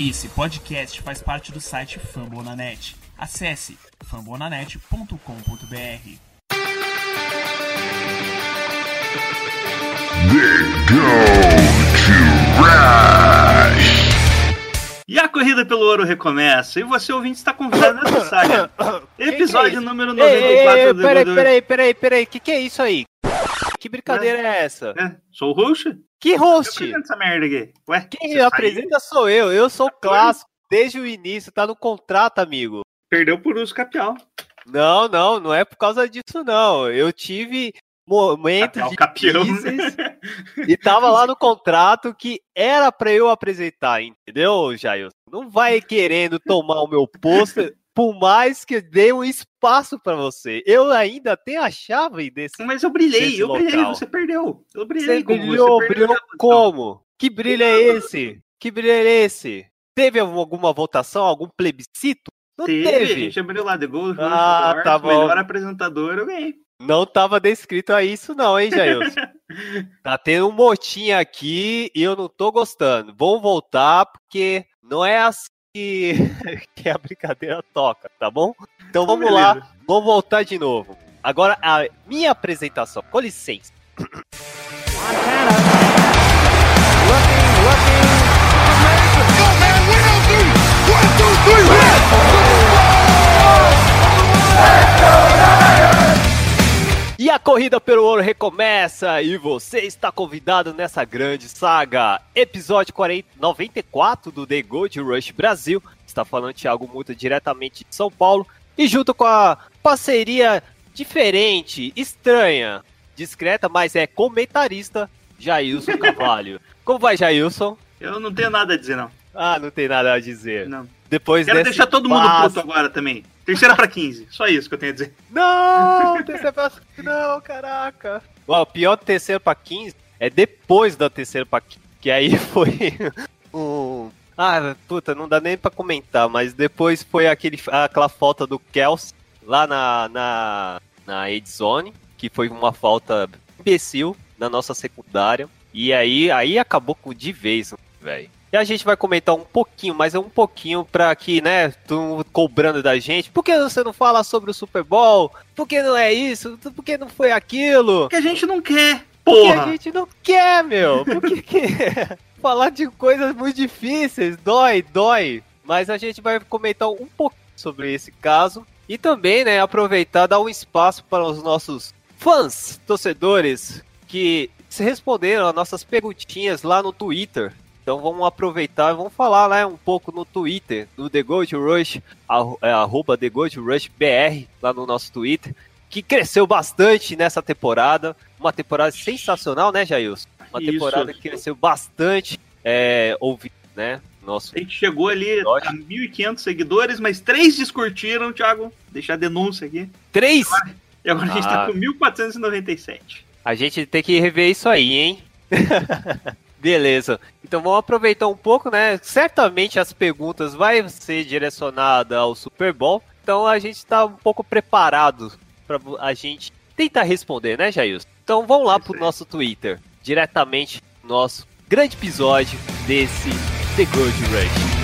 Esse podcast faz parte do site Fambonanet. Acesse fambonanet.com.br. E a corrida pelo ouro recomeça. E você, ouvinte, está convidado nessa saga. Episódio isso? número Ei, ei, 94 ei, do peraí, peraí, peraí, peraí, que que é isso aí? Que brincadeira é essa? É, sou o Roxa? Que Eu host? apresento essa merda aqui. Ué, Quem apresenta sou eu, eu sou o clássico desde o início, tá no contrato, amigo. Perdeu por uso capial. Não, não, não é por causa disso não. Eu tive momentos Capial, de capião. crises e tava lá no contrato que era pra eu apresentar, entendeu, Jair? Não vai querendo tomar o meu posto, por mais que dê um espaço pra você. Eu ainda tenho a chave desse Mas eu brilhei, eu brilhei, local. você perdeu. Eu brilhei Você como brilhou, você brilhou como? Que brilho é esse? Que brilho é esse? Teve alguma votação, algum plebiscito? Não Teve, teve. a gente abriu lá The Gold, Ah, Awards, tá bom. melhor apresentador, eu ganhei. Não tava descrito a isso não, hein, Jailson? tá tendo um motinho aqui e eu não tô gostando. Vamos voltar porque não é assim que, que a brincadeira toca, tá bom? Então vamos lá, vamos voltar de novo. Agora a minha apresentação, com licença. E a corrida pelo ouro recomeça e você está convidado nessa grande saga. Episódio 40, 94 do The Gold Rush Brasil. Está falando Thiago Muta diretamente de São Paulo. E junto com a parceria diferente, estranha, discreta, mas é comentarista, Jailson Carvalho. Como vai, Jailson? Eu não tenho nada a dizer, não. Ah, não tem nada a dizer. não. Depois Quero deixar todo mundo passo- puto agora também. Terceira pra 15. Só isso que eu tenho a dizer. Não, terceiro pra... Não, caraca. Ó, o pior do terceiro pra 15 é depois da terceira pra 15. Que aí foi um... Ah, puta, não dá nem pra comentar, mas depois foi aquele, aquela falta do Kels lá na, na, na Edzone, que foi uma falta imbecil na nossa secundária. E aí, aí acabou com de vez, velho. E a gente vai comentar um pouquinho, mas é um pouquinho pra que, né, tu cobrando da gente. Por que você não fala sobre o Super Bowl? Por que não é isso? Por que não foi aquilo? Porque a gente não quer. Porque Porra! a gente não quer, meu. Por que que... Falar de coisas muito difíceis, dói, dói. Mas a gente vai comentar um pouco sobre esse caso. E também, né, aproveitar, dar um espaço para os nossos fãs, torcedores, que se responderam as nossas perguntinhas lá no Twitter. Então vamos aproveitar e vamos falar né, um pouco no Twitter, no The Gold Rush, é, arroba The Gold Rush BR, lá no nosso Twitter, que cresceu bastante nessa temporada. Uma temporada sensacional, né, Jailson? Uma Isso. temporada que cresceu bastante, é, ouvi, né? Nosso A gente chegou ali a 1.500 seguidores, mas três descurtiram, Thiago. Deixar a denúncia aqui. três. E agora a gente tá Ah. com 1.497. A gente tem que rever isso aí, hein? Beleza. Então vamos aproveitar um pouco, né? Certamente as perguntas vai ser direcionada ao Super Bowl. Então a gente tá um pouco preparado para a gente tentar responder, né, Jailson? Então vamos lá pro aí. nosso Twitter, diretamente no nosso grande episódio desse The Gold Rush.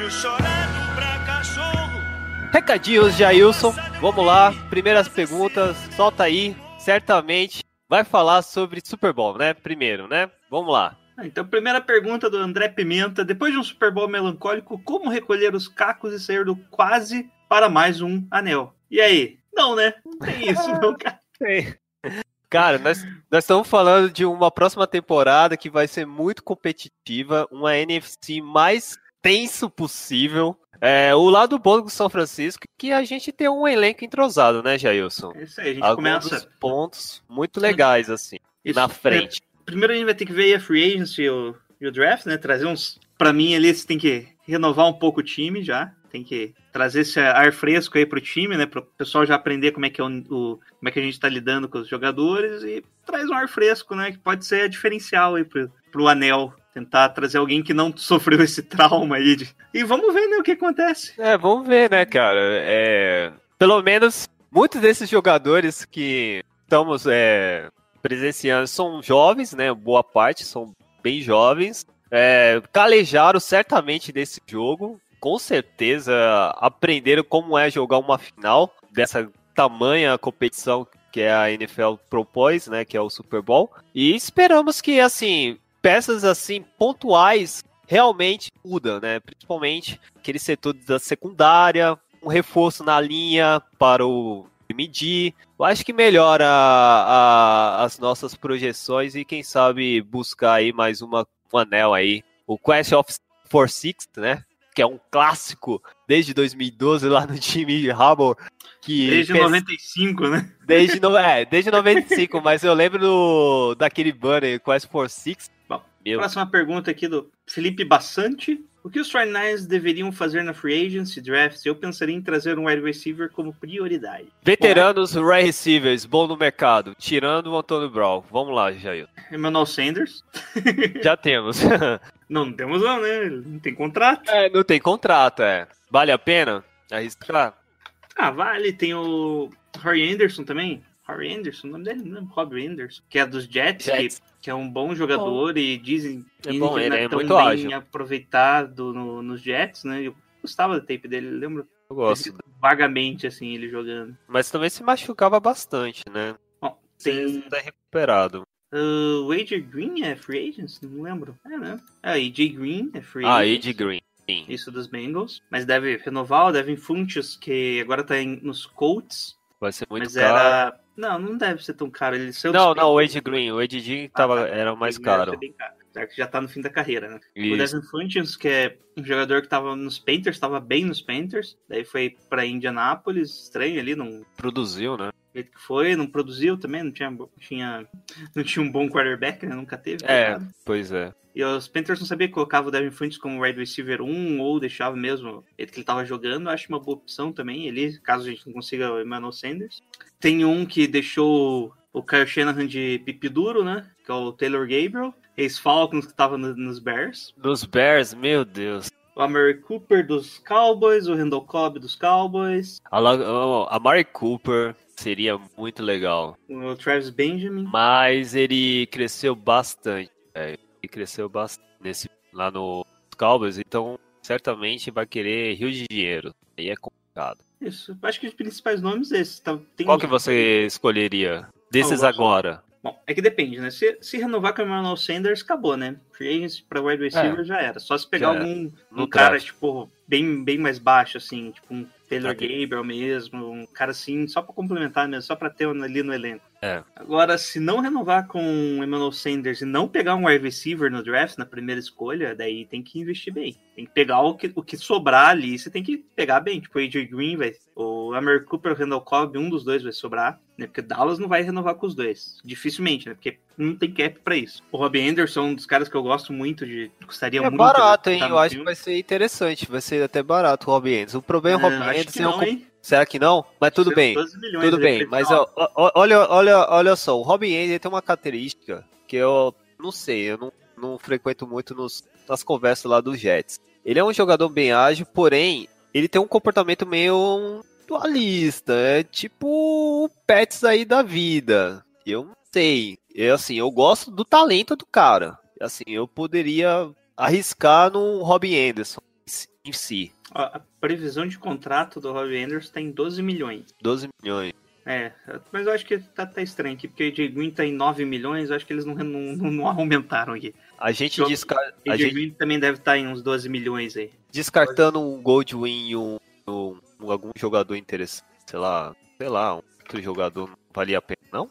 tenho chorado pra cachorro. Recadinhos, Jailson. Vamos lá. Primeiras perguntas, solta aí. Certamente vai falar sobre Super Bowl, né? Primeiro, né? Vamos lá. Ah, Então, primeira pergunta do André Pimenta. Depois de um Super Bowl melancólico, como recolher os cacos e sair do quase para mais um anel? E aí? Não, né? Não tem isso, não, cara. Cara, nós, nós estamos falando de uma próxima temporada que vai ser muito competitiva, uma NFC mais tenso possível, É, o lado bom do São Francisco é que a gente tem um elenco entrosado, né, Jailson? É isso aí, a gente Alguns começa. pontos muito legais, assim, Isso, na é, frente. primeiro a gente vai ter que ver a free agency e o, e o draft, né? Trazer uns. Pra mim, ali, você tem que renovar um pouco o time já. Tem que trazer esse ar fresco aí pro time, né? Pro pessoal já aprender como é que, é o, o- como é que a gente tá lidando com os jogadores e traz um ar fresco, né? Que pode ser diferencial aí pro, pro anel. Tentar trazer alguém que não sofreu esse trauma aí. de- E vamos ver, né, o que acontece. É, vamos ver, né, cara? É, pelo menos muitos desses jogadores que estamos é, presenciando são jovens, né? Boa parte são bem jovens. É, calejaram certamente desse jogo. Com certeza aprenderam como é jogar uma final dessa tamanha competição que a NFL propôs, né? Que é o Super Bowl. E esperamos que, assim, peças assim pontuais realmente mudam, né? Principalmente aquele setor da secundária, um reforço na linha para o medir. Eu acho que melhora a- a- as nossas projeções e quem sabe buscar aí mais uma, um anel aí. O Quest of for Six, né? Que é um clássico desde 2012 lá no time de Harbour. Que Desde pes- 95, né? Desde, no, é, desde 95, mas eu lembro do, daquele banner Quest for Six. Meu, Próxima pergunta aqui do Felipe Bassante. O que os 49ers deveriam fazer na free agency draft? Eu pensaria em trazer um wide receiver como prioridade. veteranos wide receivers, bom no mercado, tirando o Antônio Brown. Vamos lá, Jair. Emmanuel Sanders. Já temos. Não, não temos não, né? Não tem contrato. É, não tem contrato, é. Vale a pena arriscar? Ah, vale. Tem o Harry Anderson também. Harry Anderson, o nome dele não é Rob Anderson, que é dos Jets, Jets. Que, que é um bom jogador e dizem, É bom, que ele não é tão muito bem ágil. aproveitado no- nos Jets, né? Eu gostava da tape dele, lembro Eu gosto. vagamente, assim, ele jogando. Mas também se machucava bastante, né? Bom, Tem... Tá recuperado. Uh, o AJ Green é free agent? Não lembro. É, né? É, AJ Green é free Ah, agent. Ed Green. Sim. Isso dos Bengals. Mas deve renovar o Devin Funches, que agora tá em- nos Colts. Vai ser muito mas caro. era. Não, não deve ser tão caro. Ele saiu Não, não, o. Ed Green. O Ed Green Ah, tava, tá. era o mais Ele caro. Já que já tá no fim da carreira, né? O Isso. Devin Funches, que é um jogador que tava nos Panthers, tava bem nos Panthers. Daí foi pra Indianapolis, estranho ali, não Produziu, né? Jeito que foi, não produziu também, não tinha, tinha, não tinha um bom quarterback, né? Nunca teve. É, pois é. E os Panthers não sabiam que colocava o Devin Funches como wide receiver 1 ou deixava mesmo ele que ele tava jogando. Eu acho uma boa opção também, ele, caso a gente não consiga o Emmanuel Sanders. Tem um que deixou o Kyle Shanahan de pipi duro, né? Que é o Taylor Gabriel. Ex-Falcons que tava no- nos Bears. Nos Bears, meu Deus. O Amari Cooper dos Cowboys, o Randall Cobb dos Cowboys, A, La- oh, a Mari Cooper seria muito legal. o Travis Benjamin. Mas ele cresceu bastante. velho. Ele cresceu bastante nesse, lá no Cowboys, então certamente vai querer rio de dinheiro. Aí é complicado. Isso, acho que os principais nomes esses. Tá, Qual que você escolheria? Desses gosto- agora. Bom, é que depende, né? Se, se renovar com o Emmanuel Sanders, acabou, né? Free agency pra wide receiver já era. Só se pegar É, algum um cara, draft. tipo, bem, bem mais baixo, assim, tipo um Taylor. Gabriel mesmo, um cara assim, só pra complementar mesmo, só pra ter ali no elenco. É. Agora, se não renovar com o Emmanuel Sanders e não pegar um wide receiver no draft, na primeira escolha, daí tem que investir bem. Tem que pegar o que, o que sobrar ali, você tem que pegar bem. Tipo, o AJ Green, vai, o Amir Cooper, o Randall Cobb, um dos dois vai sobrar, né? Porque Dallas não vai renovar com os dois. Dificilmente, né? Porque não tem cap pra isso. O Robbie Anderson é um dos caras que eu gosto muito de. Gostaria É muito barato, de hein? Eu acho que filme. vai ser interessante. Vai ser até barato o Robbie Anderson. O problema é o É, Robbie acho Anderson. que é um não, co- hein? Será que não? Mas tudo bem. 12 milhões Tudo bem, mas ó, ó, olha, olha, olha só, o Robin Henry tem uma característica que eu não sei, eu não, não frequento muito nos, nas conversas lá dos Jets. Ele é um jogador bem ágil, porém, ele tem um comportamento meio dualista, é tipo o Pets aí da vida. Eu não sei, eu, assim, eu gosto do talento do cara. Assim, eu poderia arriscar no Robin Anderson em si, a previsão de contrato do Robbie Anderson tá em 12 milhões. 12 milhões. É, mas eu acho que tá, tá estranho aqui, porque o AJ Green tá em 9 milhões, eu acho que eles não, não, não- aumentaram aqui. A gente, Eu- desca- a AJ gente Green também deve estar em uns 12 milhões aí. descartando um Goldwyn e um, um- um- algum jogador interessante, sei lá, sei lá, um outro jogador não valia a pena, não?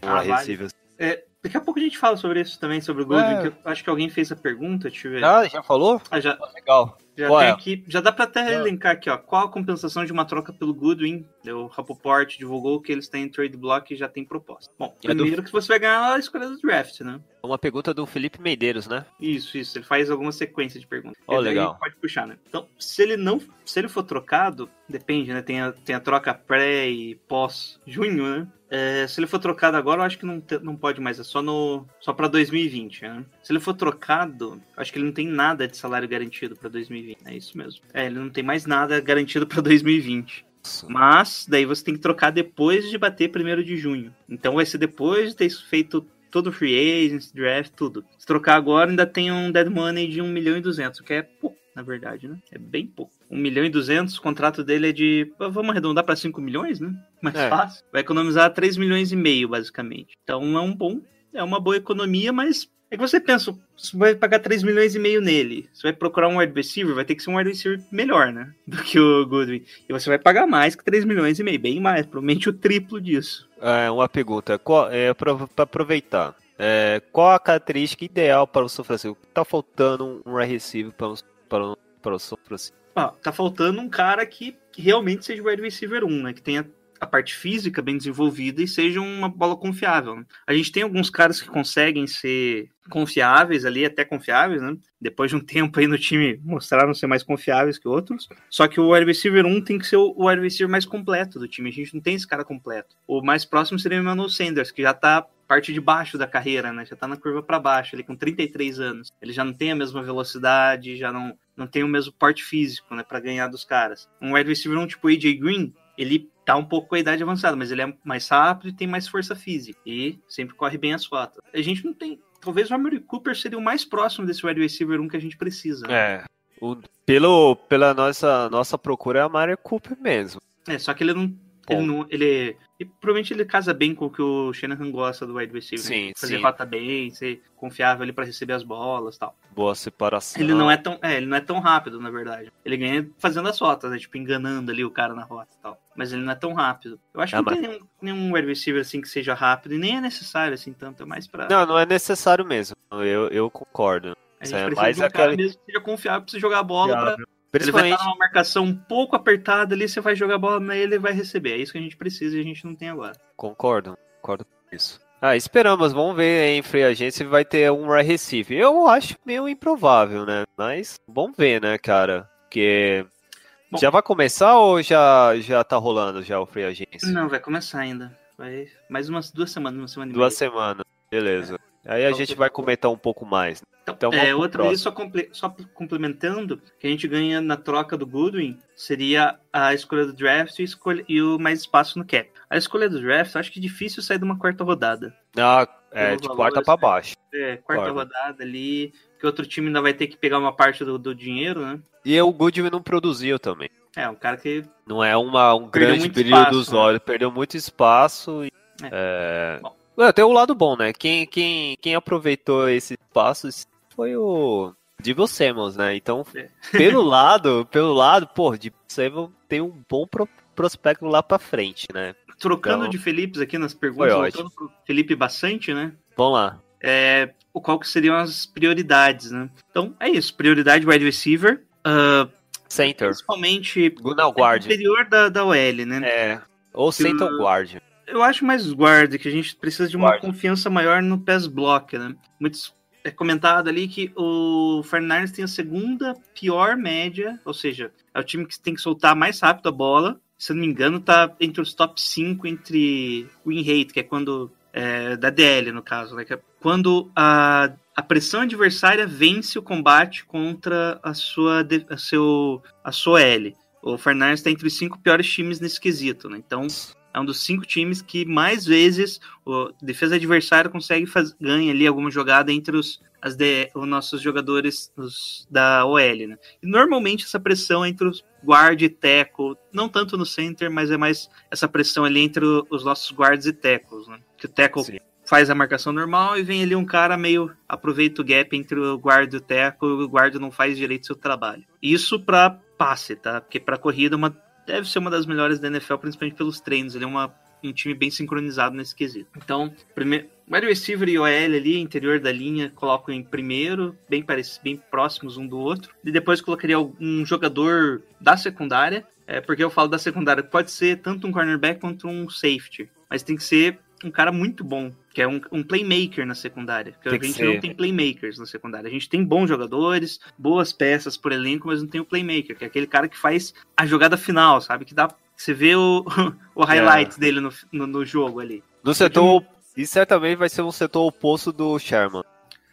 Ah, vale. receiver. É, daqui a pouco a gente fala sobre isso também, sobre o Goldwyn, É. que eu acho que alguém fez a pergunta, deixa eu ver. Ah, já falou? Ah, já, Legal. Já tem aqui, já dá pra até elencar aqui, ó. Qual a compensação de uma troca pelo Goodwin? O Rapoport divulgou que eles têm trade block e já tem proposta. Bom, É do- primeiro que você vai ganhar a escolha do draft, né? Uma pergunta do Felipe Medeiros, né? Isso, isso. Ele faz alguma sequência de perguntas. Ó, daí legal. Pode puxar, né? Então, se ele não, se ele for trocado, depende, né? Tem a, tem a troca pré e pós junho, né? É, se ele for trocado agora, eu acho que não, te- não pode mais. É só no só para 2020, né? Se ele for trocado, acho que ele não tem nada de salário garantido para 2020. É isso mesmo. É, ele não tem mais nada garantido para 2020. Mas daí você tem que trocar depois de bater primeiro de junho. Então vai ser depois de ter feito todo free agents, draft, tudo. Se trocar agora, ainda tem um dead money de 1 milhão e 200, que é pouco, na verdade, né? É bem pouco. 1 milhão e 200, o contrato dele é de. Vamos arredondar para 5 milhões, né? Mais É. fácil. Vai economizar 3 milhões e meio, basicamente. Então é um bom. É uma boa economia, mas. É que você pensa, você vai pagar 3 milhões e meio nele. Você vai procurar um wide receiver, vai ter que ser um wide receiver melhor, né? Do que o Goodwin. E você vai pagar mais que 3 milhões e meio, bem mais, provavelmente o triplo disso. É, uma pergunta. Qual, é, para aproveitar. É, qual a característica ideal para o São Francisco? Tá faltando um wide receiver para o, para o, para o São Francisco. Ó, tá faltando um cara que, que realmente seja wide receiver 1, né? Que tenha a parte física bem desenvolvida e seja uma bola confiável. né? A gente tem alguns caras que conseguem ser confiáveis ali, até confiáveis, né? Depois de um tempo aí no time mostraram ser mais confiáveis que outros. Só que o wide receiver 1 tem que ser o wide receiver mais completo do time. A gente não tem esse cara completo. O mais próximo seria o Emmanuel Sanders, que já tá parte de baixo da carreira, né? Já tá na curva para baixo, ele com 33 anos. Ele já não tem a mesma velocidade, já não, não tem o mesmo porte físico, né, para ganhar dos caras. Um wide receiver um tipo AJ Green, ele tá um pouco com a idade avançada, mas ele é mais rápido e tem mais força física e sempre corre bem as rotas. A gente não tem, talvez o Amari Cooper seria o mais próximo desse wide receiver um que a gente precisa. É. O, pelo, pela nossa, nossa procura é a Mario Cooper mesmo. É, só que ele não ele, não, ele e provavelmente ele casa bem com o que o Shanahan gosta do wide receiver. Sim, né? Fazer sim. rota bem, ser confiável ali para receber as bolas e tal. Boa separação. Ele não é tão, é, ele não é tão rápido, na verdade. Ele ganha fazendo as rotas, né? Tipo, enganando ali o cara na rota e tal. Mas ele não é tão rápido. Eu acho Ah, que não mas- tem nenhum, nenhum wide receiver assim que seja rápido e nem é necessário assim tanto, é mais pra. Não, não é necessário mesmo. Eu, eu concordo. a gente é precisa mais de um cara aquele- mesmo que seja confiável pra você jogar a bola pra. Ele vai estar numa marcação um pouco apertada ali, você vai jogar a bola nele e vai receber. É isso que a gente precisa e a gente não tem agora. Concordo, concordo com isso. Ah, esperamos, vamos ver em free se vai ter um wide receiver. Eu acho meio improvável, né? Mas vamos ver, né, cara? Porque Bom. já vai começar ou já já tá rolando já o free agent? Não, vai começar ainda. Vai mais umas duas semanas, uma semana e Duas semanas, beleza. Aí a gente vai comentar um pouco mais. Então, Então, vamos é, outra ali, só, comple- só complementando, que a gente ganha na troca do Goodwin seria a escolha do draft e, escolha- e o mais espaço no cap. A escolha do draft, acho que é difícil sair de uma quarta rodada. Ah, é de quarta pra assim. baixo. É, quarta rodada ali, que outro time ainda vai ter que pegar uma parte do, do dinheiro, né? E o Goodwin não produziu também. É, um cara que Não é uma, um grande brilho espaço, dos né? olhos, perdeu muito espaço. E, É. é... Bom. Ué, tem o lado bom, né? Quem, quem, quem aproveitou esse espaço foi o Divo Samuels, né? Então, É. pelo lado, pelo lado, pô, Divo Samuels tem um bom pro- prospecto lá pra frente, né? trocando Então, de Felipes aqui nas perguntas, voltando pro Felipe bastante, né? Vamos lá. é, qual que seriam as prioridades, né? Então, é isso. Prioridade wide receiver. ah, Center. principalmente guard. interior da, da OL, né? É. Ou center ou guard. Eu acho mais guard, que a gente precisa de uma Guard. confiança maior no pass block, né? Muitos é comentado ali que o Fernandes tem a segunda pior média, ou seja, é o time que tem que soltar mais rápido a bola. Se eu não me engano, tá entre os top 5 entre win rate, que é quando é, da DL no caso, né? Que é quando a, a pressão adversária vence o combate contra a sua a seu a sua L. O Fernandes está entre os cinco piores times nesse quesito, né? Então é um dos cinco times que mais vezes o defesa adversária consegue fazer ganha ali alguma jogada entre os as de, os nossos jogadores os, da OL, né? E normalmente essa pressão entre os guard e tackle, não tanto no center, mas é mais essa pressão ali entre o- os nossos guards e tackles, né? Que o Sim. faz a marcação normal e vem ali um cara meio aproveita o gap entre o guard e o tackle, e o guard não faz direito seu trabalho. Isso para passe, tá? Porque para corrida é uma deve ser uma das melhores da NFL, principalmente pelos treinos. Ele é uma, um time bem sincronizado nesse quesito. Então, prime wide receiver e OL ali, interior da linha, coloco em primeiro, bem, bem próximos um do outro. E depois colocaria um jogador da secundária, é, porque eu falo da secundária, pode ser tanto um cornerback quanto um safety, mas tem que ser um cara muito bom, que é um, um playmaker na secundária. Porque a gente ser. não tem playmakers na secundária. A gente tem bons jogadores, boas peças por elenco, mas não tem o playmaker, que é aquele cara que faz a jogada final, sabe? Que dá. Você vê o, o highlight é. dele no, no, no, jogo ali. No setor. E certamente vai ser um setor oposto do Sherman.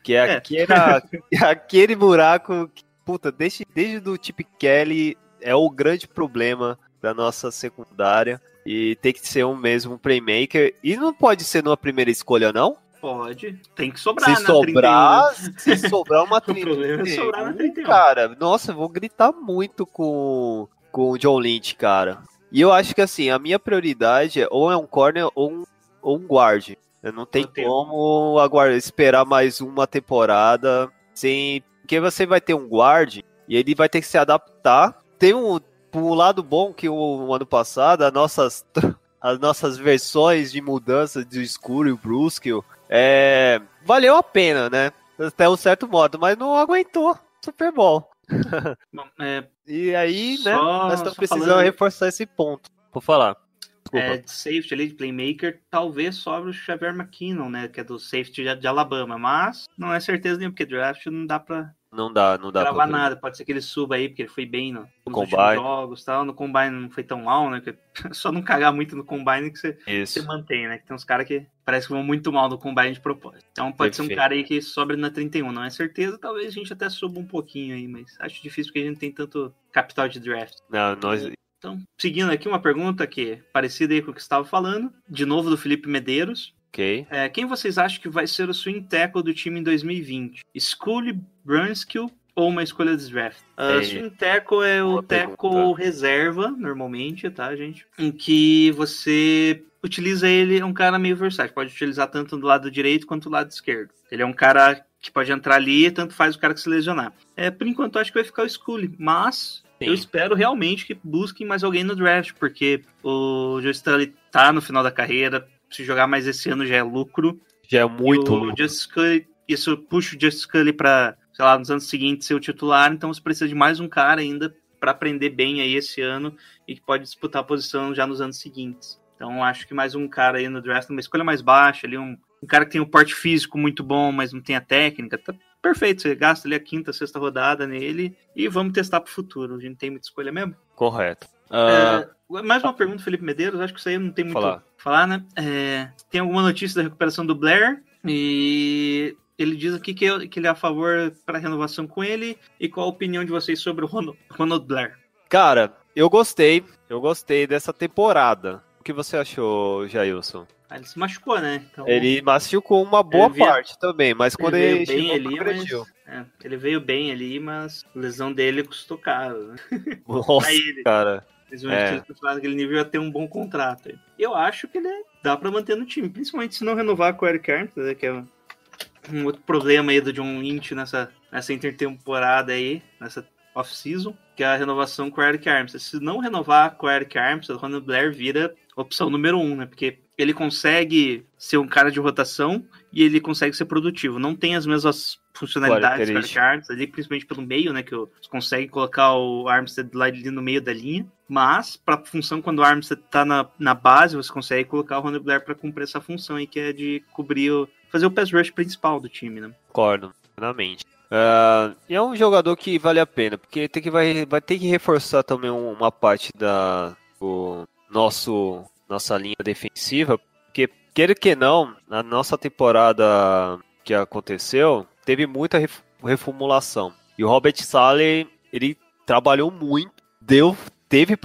Que é, é. Aquele, aquele buraco que, puta, desde, desde o Chip Kelly é o grande problema da nossa secundária. E tem que ser um mesmo playmaker. E não pode ser numa primeira escolha, não? Pode. Tem que sobrar se sobrar, 31. Se sobrar uma 31. o problema é sobrar na 31. Cara, nossa, eu vou gritar muito com, com o John Lynch, cara. E eu acho que assim, a minha prioridade é ou é um corner ou um, ou um guard. Não tem como aguardar, esperar mais uma temporada sem. Porque você vai ter um guard e ele vai ter que se adaptar. Tem um, o lado bom que o, o ano passado, as nossas, as nossas versões de mudança do escuro e o Brusque, é, valeu a pena, né? Até um certo modo, mas não aguentou Super Bowl. Bom, é, e aí, né, nós estamos precisando falando... reforçar esse ponto. Por falar. É, de safety ali, de playmaker, talvez sobre o Xavier McKinnon, né? Que é do safety de, de Alabama, mas não é certeza nenhuma, porque draft não dá pra não dá, não dá gravar pra nada. Pode ser que ele suba aí, porque ele foi bem no, no combine. jogos tal. No combine não foi tão mal, né? Só não cagar muito no combine que você, você mantém, né? Que tem uns caras que parece que vão muito mal no combine de propósito. Então pode Perfeito. ser um cara aí que sobra na 31. Não é certeza, talvez a gente até suba um pouquinho aí, mas acho difícil porque a gente não tem tanto capital de draft. Não, nós. Então, seguindo aqui uma pergunta que é parecida aí com o que você estava falando, de novo do Felipe Medeiros. Ok. É, quem vocês acham que vai ser o swing tackle do time em 2020? Scully, Brunskill ou uma escolha de draft. Uh, swing tackle é o tackle reserva, normalmente, tá, gente? Em que você utiliza ele, é um cara meio versátil. Pode utilizar tanto do lado direito quanto do lado esquerdo. Ele é um cara que pode entrar ali, tanto faz o cara que se lesionar. É, por enquanto, acho que vai ficar o Scully, mas Sim. eu espero realmente que busquem mais alguém no draft, porque o Joe Stanley tá no final da carreira, se jogar mais esse ano já é lucro. Já é muito o lucro. Just Scully, isso puxa o Just Scully para, sei lá, nos anos seguintes ser o titular, então você precisa de mais um cara ainda para aprender bem aí esse ano e que pode disputar a posição já nos anos seguintes. Então acho que mais um cara aí no draft, uma escolha mais baixa, ali um, um cara que tem um porte físico muito bom, mas não tem a técnica, tá perfeito. Você gasta ali a quinta, sexta rodada nele e vamos testar pro futuro. A gente tem muita escolha mesmo. Correto. Uh... Mais uma pergunta, Felipe Medeiros. Acho que isso aí não tem muito falar, falar né? É, tem alguma notícia da recuperação do Blair e ele diz aqui que, que ele é a favor para renovação com ele e qual a opinião de vocês sobre o Ronald, Ronald Blair? Cara, eu gostei. Eu gostei dessa temporada. O que você achou, Jailson? Ah, ele se machucou, né? Então, ele machucou uma boa parte também, mas quando ele, ele bem ali, mas, é, ele veio bem ali, mas a lesão dele custou caro. Né? Nossa, ele. cara. Principalmente é. naquele nível ia ter um bom contrato. Eu acho que ele dá para manter no time, principalmente se não renovar com o Eric Armstrong, né, que é um outro problema aí do John Lynch nessa, nessa intertemporada aí, nessa off-season, que é a renovação com o Eric Armstrong. Se não renovar com o Eric Armstrong, o Ronald Blair vira opção número um, né? Porque ele consegue ser um cara de rotação e ele consegue ser produtivo. Não tem as mesmas funcionalidades Eric Armstead, ali, principalmente pelo meio, né? Que você consegue colocar o Armstead lá ali no meio da linha. Mas, para função, quando o Armstead tá na, na base, você consegue colocar o Ronald Blair para cumprir essa função aí, que é de cobrir, o, fazer o pass rush principal do time, né? Concordo, plenamente. Uh, e é um jogador que vale a pena, porque tem que, vai, vai ter que reforçar também uma parte da o nosso nossa linha defensiva, porque queira que não, na nossa temporada que aconteceu, teve muita reformulação. E o Robert Sale, ele trabalhou muito, deu, teve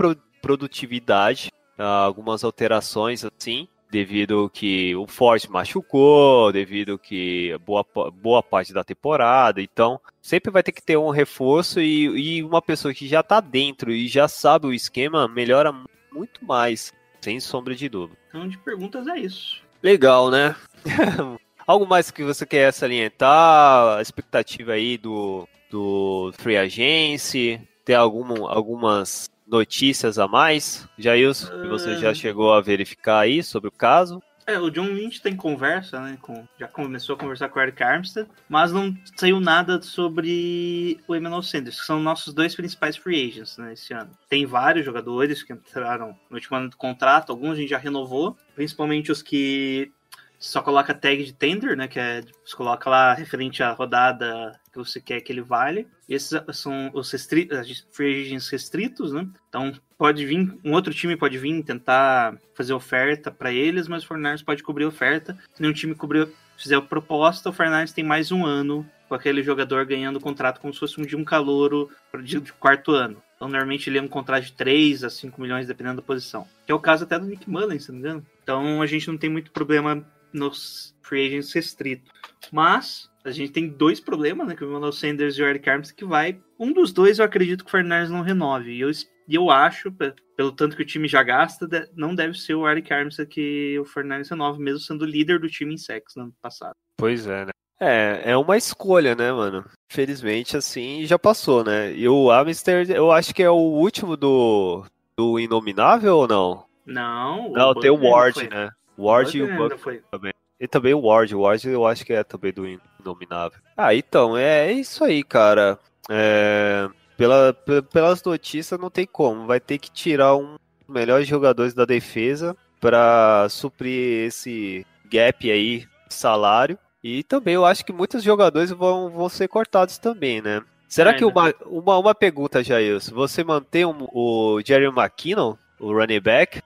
produtividade, algumas alterações assim, devido que o Forte machucou, devido que boa, boa parte da temporada, então sempre vai ter que ter um reforço e, e uma pessoa que já está dentro e já sabe o esquema melhora muito mais, sem sombra de dúvida. Então de perguntas é isso. Legal, né? Algo mais que você quer salientar? A expectativa aí do, do Free Agency? Tem algum, algumas notícias a mais, Jailson, que você já ah. chegou a verificar aí sobre o caso? É, o John Lynch tem conversa, né? Com, já começou a conversar com o Eric Armstead, mas não saiu nada sobre o Emmanuel Sanders, que são nossos dois principais free agents né, esse ano. Tem vários jogadores que entraram no último ano do contrato, alguns a gente já renovou, principalmente os que só coloca tag de tender, né? Que é você coloca lá referente à rodada que você quer que ele vale. Esses são os restritos, free agents restritos, né? Então pode vir, um outro time pode vir tentar fazer oferta para eles, mas o Fortnite pode cobrir oferta. Se nenhum time cobrir, fizer a proposta, o Fortnite tem mais um ano com aquele jogador ganhando contrato como se fosse um de um calouro de quarto ano. Então, normalmente ele é um contrato de 3 a 5 milhões, dependendo da posição. Que é o caso até do Nick Mullen, se não me engano. Então, a gente não tem muito problema nos free agents restrito. Mas a gente tem dois problemas, né? Que o Emmanuel Sanders e o Eric Armstead, que vai. Um dos dois eu acredito que o Fernandes não renove. E eu, eu acho, pelo tanto que o time já gasta, não deve ser o Eric Armstead que o Fernandes renove, mesmo sendo líder do time em sex no ano passado. Pois é, né? É, é uma escolha, né, mano? Felizmente, assim, já passou, né? E o Armstead, eu acho que é o último do, do Inominável ou não? Não. Não, tem o Ward, né? Ward e o Buck também. E também o Ward. O Ward eu acho que é também do Inominável. Ah, então, é isso aí, cara. É, pela, pelas notícias não tem como. Vai ter que tirar um dos melhores jogadores da defesa para suprir esse gap aí salário. E também eu acho que muitos jogadores vão, vão ser cortados também, né? Será é, que uma, uma, uma pergunta, Jair, você mantém um, o Jerry McKinnon, o running back,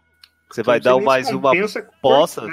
você vai dar mais uma poça.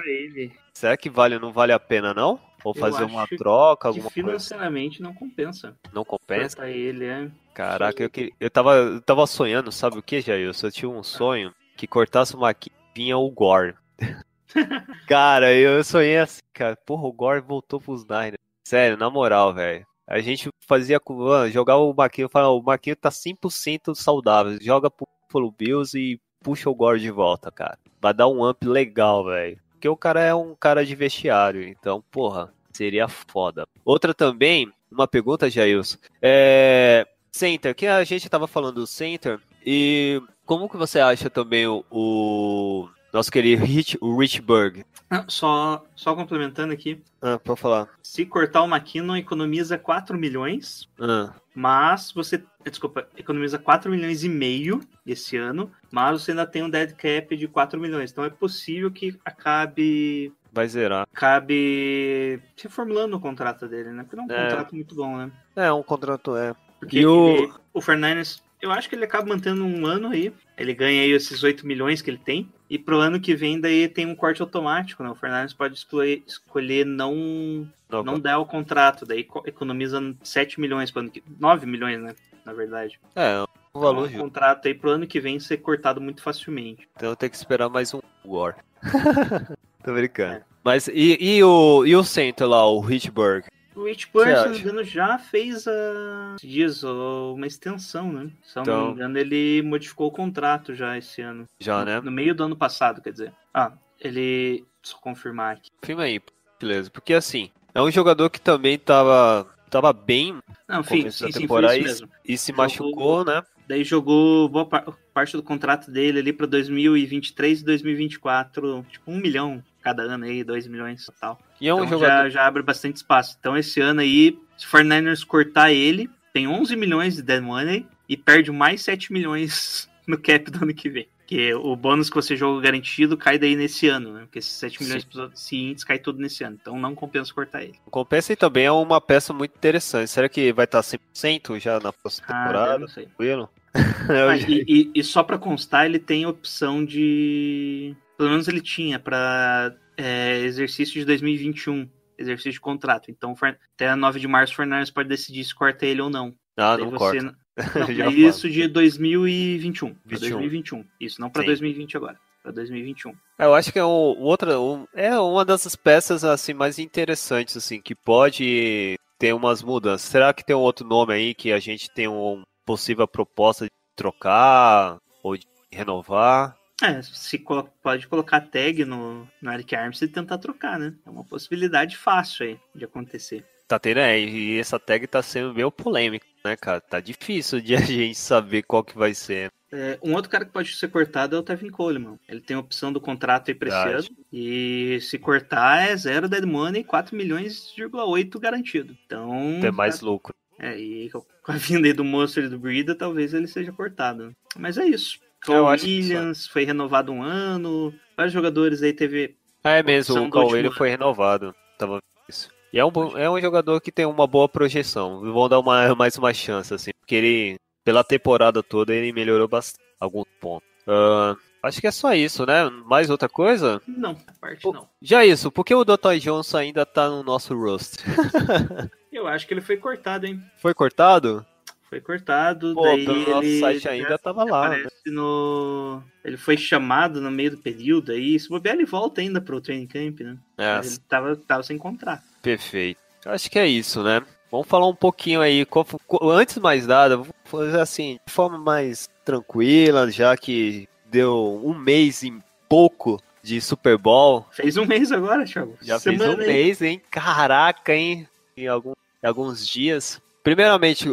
Será que vale não vale a pena, não? Ou fazer uma troca, alguma que financeiramente coisa? não compensa. Não compensa? Pra ele, é. Caraca, eu, que, eu, tava, eu tava sonhando, sabe o que, Jair? Eu tinha um sonho que cortasse uma vinha o Gore. cara, eu sonhei assim, cara. Porra, o Gore voltou pros Niners. Sério, na moral, velho. A gente fazia. Mano, jogar o Maquinho, falava, o Maquinho tá 100% saudável. Joga pro Bills e puxa o Gore de volta, cara. Vai dar um up legal, velho. Porque o cara é um cara de vestiário, então, porra, seria foda. Outra também, uma pergunta, Jailson. É. Center, que a gente tava falando do Center, e como que você acha também o, o nosso querido Rich, o Rich Berg? Ah, só, só complementando aqui. Ah, pode falar. Se cortar o McKinnon, economiza 4 milhões. Ah. Mas você, desculpa, economiza 4 milhões e meio esse ano, mas você ainda tem um dead cap de 4 milhões. Então é possível que acabe vai zerar. Cabe reformulando o contrato dele, né? Porque não é um é. contrato muito bom, né? É, um contrato é. Porque e o... Ele, o Fernandes, eu acho que ele acaba mantendo um ano aí. Ele ganha aí esses 8 milhões que ele tem. E pro ano que vem, daí tem um corte automático, né? O Fernandes pode escolher, escolher não, não, não dar o contrato, daí economiza 7 milhões pro ano que 9 milhões, né? Na verdade. É, um valor. Então, um contrato aí pro ano que vem ser cortado muito facilmente. Então tem que esperar mais um War. Tô brincando. É. Mas e, e, o, e o centro lá, o Hitchburg? O Hitchburg, se não me engano, já fez a dias uma extensão, né? Se então... não me então- engano, ele modificou o contrato já esse ano. Já, no, né? No meio do ano passado, quer dizer. Ah, ele. Só confirmar aqui. Confirma aí, beleza. Porque assim, é um jogador que também tava, tava bem não, enfim, sim, sim, foi isso mesmo. e se jogou, machucou, né? Daí jogou boa parte do contrato dele ali para 2023 e 2024, tipo um milhão cada ano aí, 2 milhões total. E é um então jogador... já, já abre bastante espaço. Então esse ano aí, se o 49ers cortar ele, tem 11 milhões de dead money e perde mais 7 milhões no cap do ano que vem. Porque o bônus que você joga garantido cai daí nesse ano, né? Porque esses 7 milhões seguintes cai tudo nesse ano. Então não compensa cortar ele. Compensa e também é uma peça muito interessante. Será que vai estar 100% já na próxima ah, temporada? Não sei. Tranquilo? ah, e, e, e, só para constar, ele tem opção de pelo menos ele tinha para é, exercício de 2021, exercício de contrato. Então, até 9 de março, o Fernandes pode decidir se corta ele ou não. Ah, não corta. Não, é isso de 2021. 2021. Isso, não para 2020 agora. Para 2021. É, eu acho que é o, outra, o, é uma dessas peças assim mais interessantes assim que pode ter umas mudanças. Será que tem um outro nome aí que a gente tem uma possível proposta de trocar ou de renovar? É, se pode colocar tag no, no Eric Arms e tentar trocar, né? É uma possibilidade fácil aí de acontecer. Tá tendo, é, e essa tag tá sendo meio polêmica, né, cara? Tá difícil de a gente saber qual que vai ser. É, um outro cara que pode ser cortado é o Tevin Coleman. Ele tem a opção do contrato aí pra esse Verdade. ano. E se cortar é zero dead money, 4 milhões,8 garantido. Então. Tem mais lucro. É, e com a vinda aí do Monster e do Breeder, talvez ele seja cortado. Mas é isso. Acho que Williams foi renovado um ano. Vários jogadores aí teve. É mesmo, o Coelho foi renovado. Tava isso. E é um, bom- é um jogador que tem uma boa projeção. Vão dar uma, mais uma chance, assim. Porque ele, pela temporada toda, ele melhorou bastante. Algum ponto. Ah, acho que é só isso, né? Mais outra coisa? Não, a parte Pô, não. Já isso, por que o Dr. Johnson ainda tá no nosso roster? Eu acho que ele foi cortado, hein? Foi cortado? Foi cortado. Pô, daí pelo nosso ele site ainda tava lá. né? no. Ele foi chamado no meio do período aí. Se bobear, ele volta ainda pro training camp, né? É, ele tava, tava sem contrato. Perfeito. Acho que é isso, né? Vamos falar um pouquinho aí. Antes de mais nada, vou fazer assim, de forma mais tranquila, já que deu um mês e pouco de Super Bowl. Fez um mês agora, Thiago. Já Semana fez um aí. mês, hein? Caraca, hein? Em, algum- em alguns dias. Primeiramente,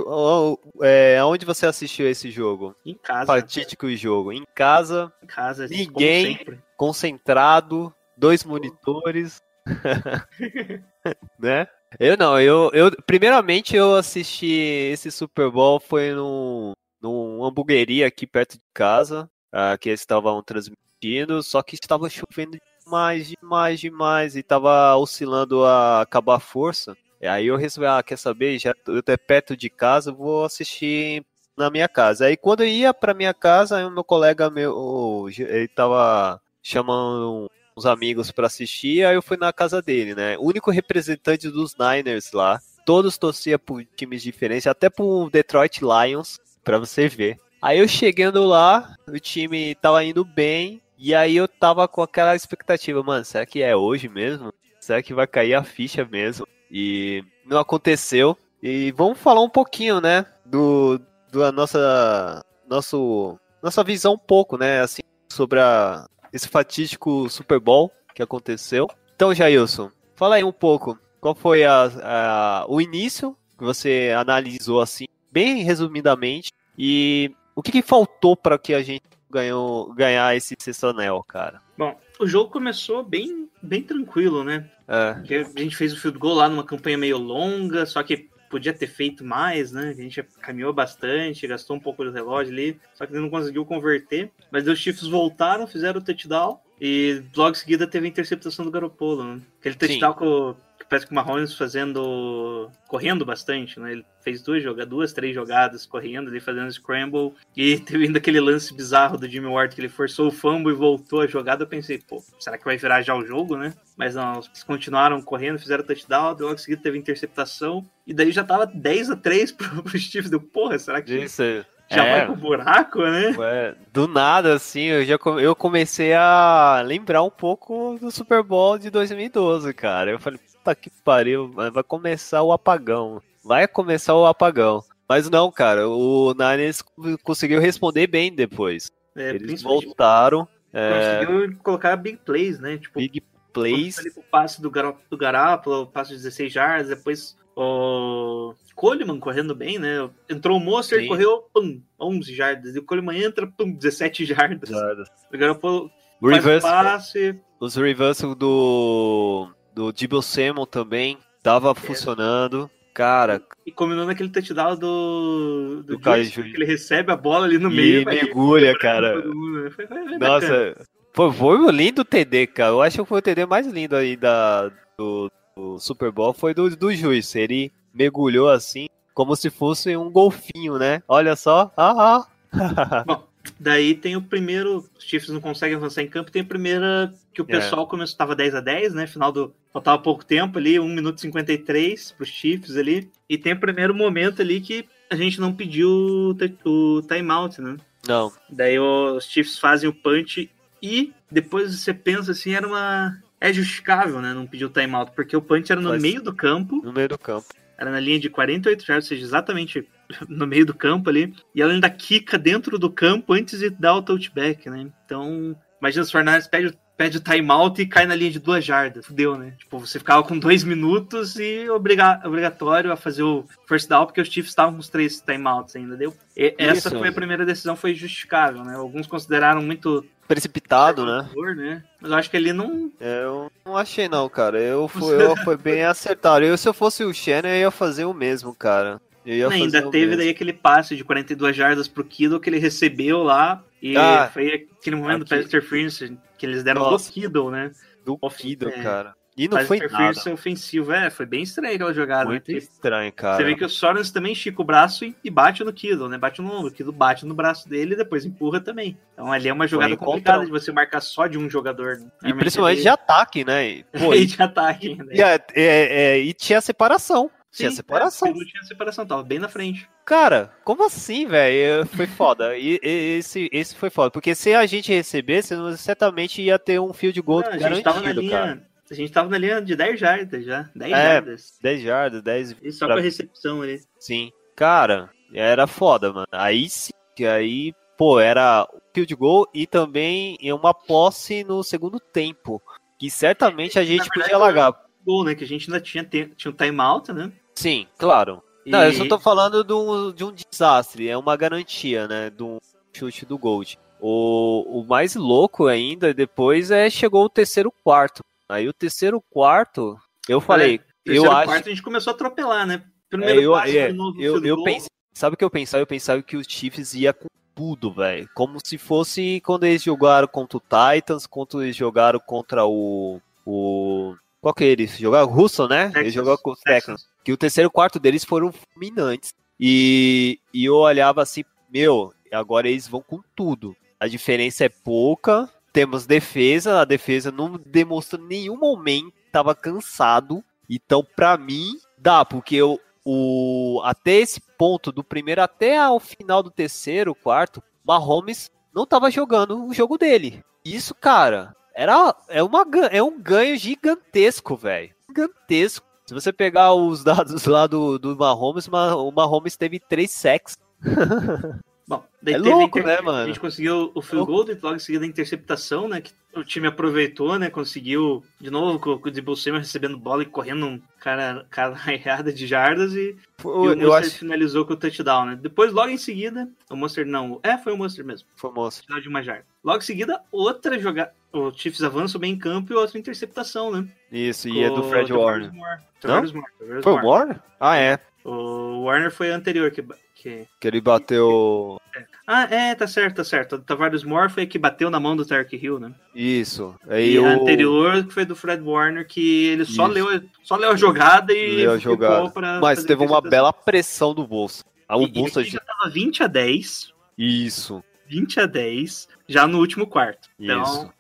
é, onde você assistiu esse jogo? Em casa. Fatídico jogo. Em casa, Em casa. como Ninguém- concentrado, dois monitores, né? Eu não, eu, eu primeiramente eu assisti esse Super Bowl foi num, num hamburgueria aqui perto de casa, ah, que eles estavam transmitindo, só que estava chovendo demais, demais, demais e estava oscilando a acabar a força. Aí eu resolvi, ah, quer saber, já tô até perto de casa, eu vou assistir na minha casa. Aí quando eu ia pra minha casa, o meu colega meu, ele tava chamando uns amigos pra assistir, aí eu fui na casa dele, né? O único representante dos Niners lá. Todos torciam por times diferentes, até pro Detroit Lions, pra você ver. Aí eu chegando lá, o time tava indo bem, e aí eu tava com aquela expectativa, mano, será que é hoje mesmo? Será que vai cair a ficha mesmo? E não aconteceu. E vamos falar um pouquinho, né, do, da nossa nosso nossa visão um pouco, né, assim, sobre a, esse fatídico Super Bowl que aconteceu. Então, Jailson, fala aí um pouco, qual foi a, a- o início que você analisou assim, bem resumidamente, e o que, que faltou para que a gente ganhou, ganhar esse sexto anel, cara? Bom, o jogo começou bem, bem tranquilo, né? É, Porque a gente fez o field goal lá numa campanha meio longa, só que podia ter feito mais, né? A gente caminhou bastante, gastou um pouco do relógio ali, só que não conseguiu converter. Mas os Chiefs voltaram, fizeram o touchdown e logo em seguida teve a interceptação do Garoppolo, né? Aquele touchdown com, o- que parece que o Mahomes fazendo... correndo bastante, né? Ele fez duas, joga- duas três jogadas correndo ali, fazendo scramble e teve ainda aquele lance bizarro do Jimmy Ward que ele forçou o fumble e voltou a jogada. Eu pensei, pô, será que vai virar já o jogo, né? Mas não, eles continuaram correndo, fizeram touchdown, logo em seguida teve interceptação, e daí já tava 10 a 3 pro, pro Chiefs. Deu, porra, será que isso, já é, vai pro buraco, né? Ué, do nada, assim, eu já eu comecei a lembrar um pouco do Super Bowl de 2012, cara. Eu falei, puta que pariu, vai começar o apagão. Vai começar o apagão. Mas não, cara, o Niners conseguiu responder bem depois. É, Eles voltaram, é, conseguiu colocar big plays, né? Tipo, big plays. ali pro passe do, do Garoppolo, passe de 16 jardas, depois o Coleman correndo bem, né? Entrou o Monster, Sim. correu, pum, 11 jardas. E o Coleman entra, pum, 17 jardas. O Garoppolo O o reverse, passe, os reversal do do Debo Samuel também tava funcionando. Cara, e combinou naquele touchdown do, do, Do Juiz. que ele recebe a bola ali no e meio. vai mergulha, cara. né? Foi- foi bacana. Nossa, foi, foi um lindo TD, cara. Eu acho que foi o TD mais lindo aí da, do, do Super Bowl foi do, do juiz. Ele mergulhou assim, como se fosse um golfinho, né? Olha só. Ah, ah. Daí tem o primeiro, os Chiefs não conseguem avançar em campo, tem a primeira que o É. pessoal começou, tava 10 a 10 né, final do, faltava pouco tempo ali, 1 minuto e 53 pros Chiefs ali, e tem o primeiro momento ali que a gente não pediu o, o timeout, né, Não, daí os Chiefs fazem o punch e depois você pensa assim, era uma... É justificável, né, não pedir o timeout, porque o punch era no Mas- meio do campo, no meio do campo. era na linha de 48 jardas, ou seja, exatamente no meio do campo ali, e ela ainda quica dentro do campo antes de dar o touchback, né? Então, imagina se o Fernandes pede o pede o timeout e cai na linha de duas jardas. Fudeu, né? Tipo, você ficava com dois minutos e obriga obrigatório a fazer o first down, porque os Chiefs estavam com os três timeouts ainda, deu? E essa foi a primeira decisão, foi justificável, né? Alguns consideraram muito Precipitado, né? né? Mas eu acho que ele não. Eu não achei não, cara. Eu fui, eu foi bem acertado. Eu, se eu fosse o Shannon, eu ia fazer o mesmo, cara. Fazer ainda teve daí aquele passe de 42 jardas pro Kido que ele recebeu lá. E Ah, foi aquele momento do aqui. pass interference que eles deram Nossa. do Kido, né? do Kido, é. cara. E não foi nada. ofensivo. É, foi bem estranho aquela jogada. né? Muito Porque estranho, cara. Você vê que o Sorens também estica o braço e, bate no Kido, né? Bate no ombro. O Kido bate no braço dele e depois empurra também. Então ali é uma jogada encontrar- complicada de você marcar só de um jogador. Né? E principalmente de ataque, né? E, pô, e de ataque. Né? e, é- é- é, e tinha separação. Tinha Sim, separação. É, o Kido tinha separação, tava bem na frente. Cara, como assim, velho? Foi foda. E, e- esse, esse foi foda. Porque se a gente recebesse, certamente ia ter um field goal Não, a gente garantido, tava na cara. linha. A gente tava na linha de 10 jardas já. 10 É. jardas. 10 jardas, 10 E só pra- com a recepção ali. Sim. Cara, era foda, mano. Aí sim, aí, pô, era field goal e também uma posse no segundo tempo. Que certamente a gente verdade, podia largar. Gol, né? Que a gente ainda tinha, te- tinha um timeout, né? Sim, claro. E- Não, eu só tô falando de um, de um desastre, é uma garantia, né? De um chute do Gold. O, o mais louco ainda depois é chegou o terceiro quarto. Aí o terceiro quarto, eu falei, eu Terceiro acho. quarto a gente começou a atropelar, né? É, Primeiro eu, passe é, novo, eu, eu pensei, sabe o que eu pensava? Eu pensava que os Chiefs ia com tudo, velho. Como se fosse quando eles jogaram contra o Titans, quando eles jogaram contra o. o qual que é eles? Jogaram o Russo, né? Texas, eles jogaram com os Texas. Que o terceiro quarto deles foram fulminantes. E, e eu olhava assim, meu, agora eles vão com tudo. A diferença é pouca. Temos defesa, a defesa não demonstrou em nenhum momento tava cansado. Então, pra mim, dá, porque eu, o, até esse ponto, do primeiro até ao final do terceiro, quarto, Mahomes não tava jogando o jogo dele. Isso, cara, era é, uma, é um ganho gigantesco, velho. Gigantesco. Se você pegar os dados lá do, do Mahomes, Ma- o Mahomes teve três sacks. Bom, daí É teve louco, inter- né, mano? A gente conseguiu o field goal, e logo em seguida a interceptação, né? Que o time aproveitou, né? Conseguiu, de novo, com, com o Debo Samuel recebendo bola e correndo um cara, cara errada de jardas e, e o Monster acho finalizou com o touchdown, né? Depois, logo em seguida, o Monster não. É, foi o Monster mesmo. famoso. Final de uma jarda. Logo em seguida, outra jogada. O Chiefs avança bem em campo e outra interceptação, né? Isso, e é do Fred o Warner. Moore. Não? Moore, Foi o. Warner? Ah, é. O Warner foi anterior que, que Que ele bateu. Ah, é, tá certo, tá certo. O Tavares Moore foi que bateu na mão do Tark Hill, né? Isso. Aí E o... anterior que foi do Fred Warner, que ele só Isso. leu, só leu a jogada e Leu a jogada. pra Mas teve uma bela pressão do bolso. Ah, o E- bolso. já tava 20 a 10, Isso. 20 a 10, já no último quarto. Então, Isso.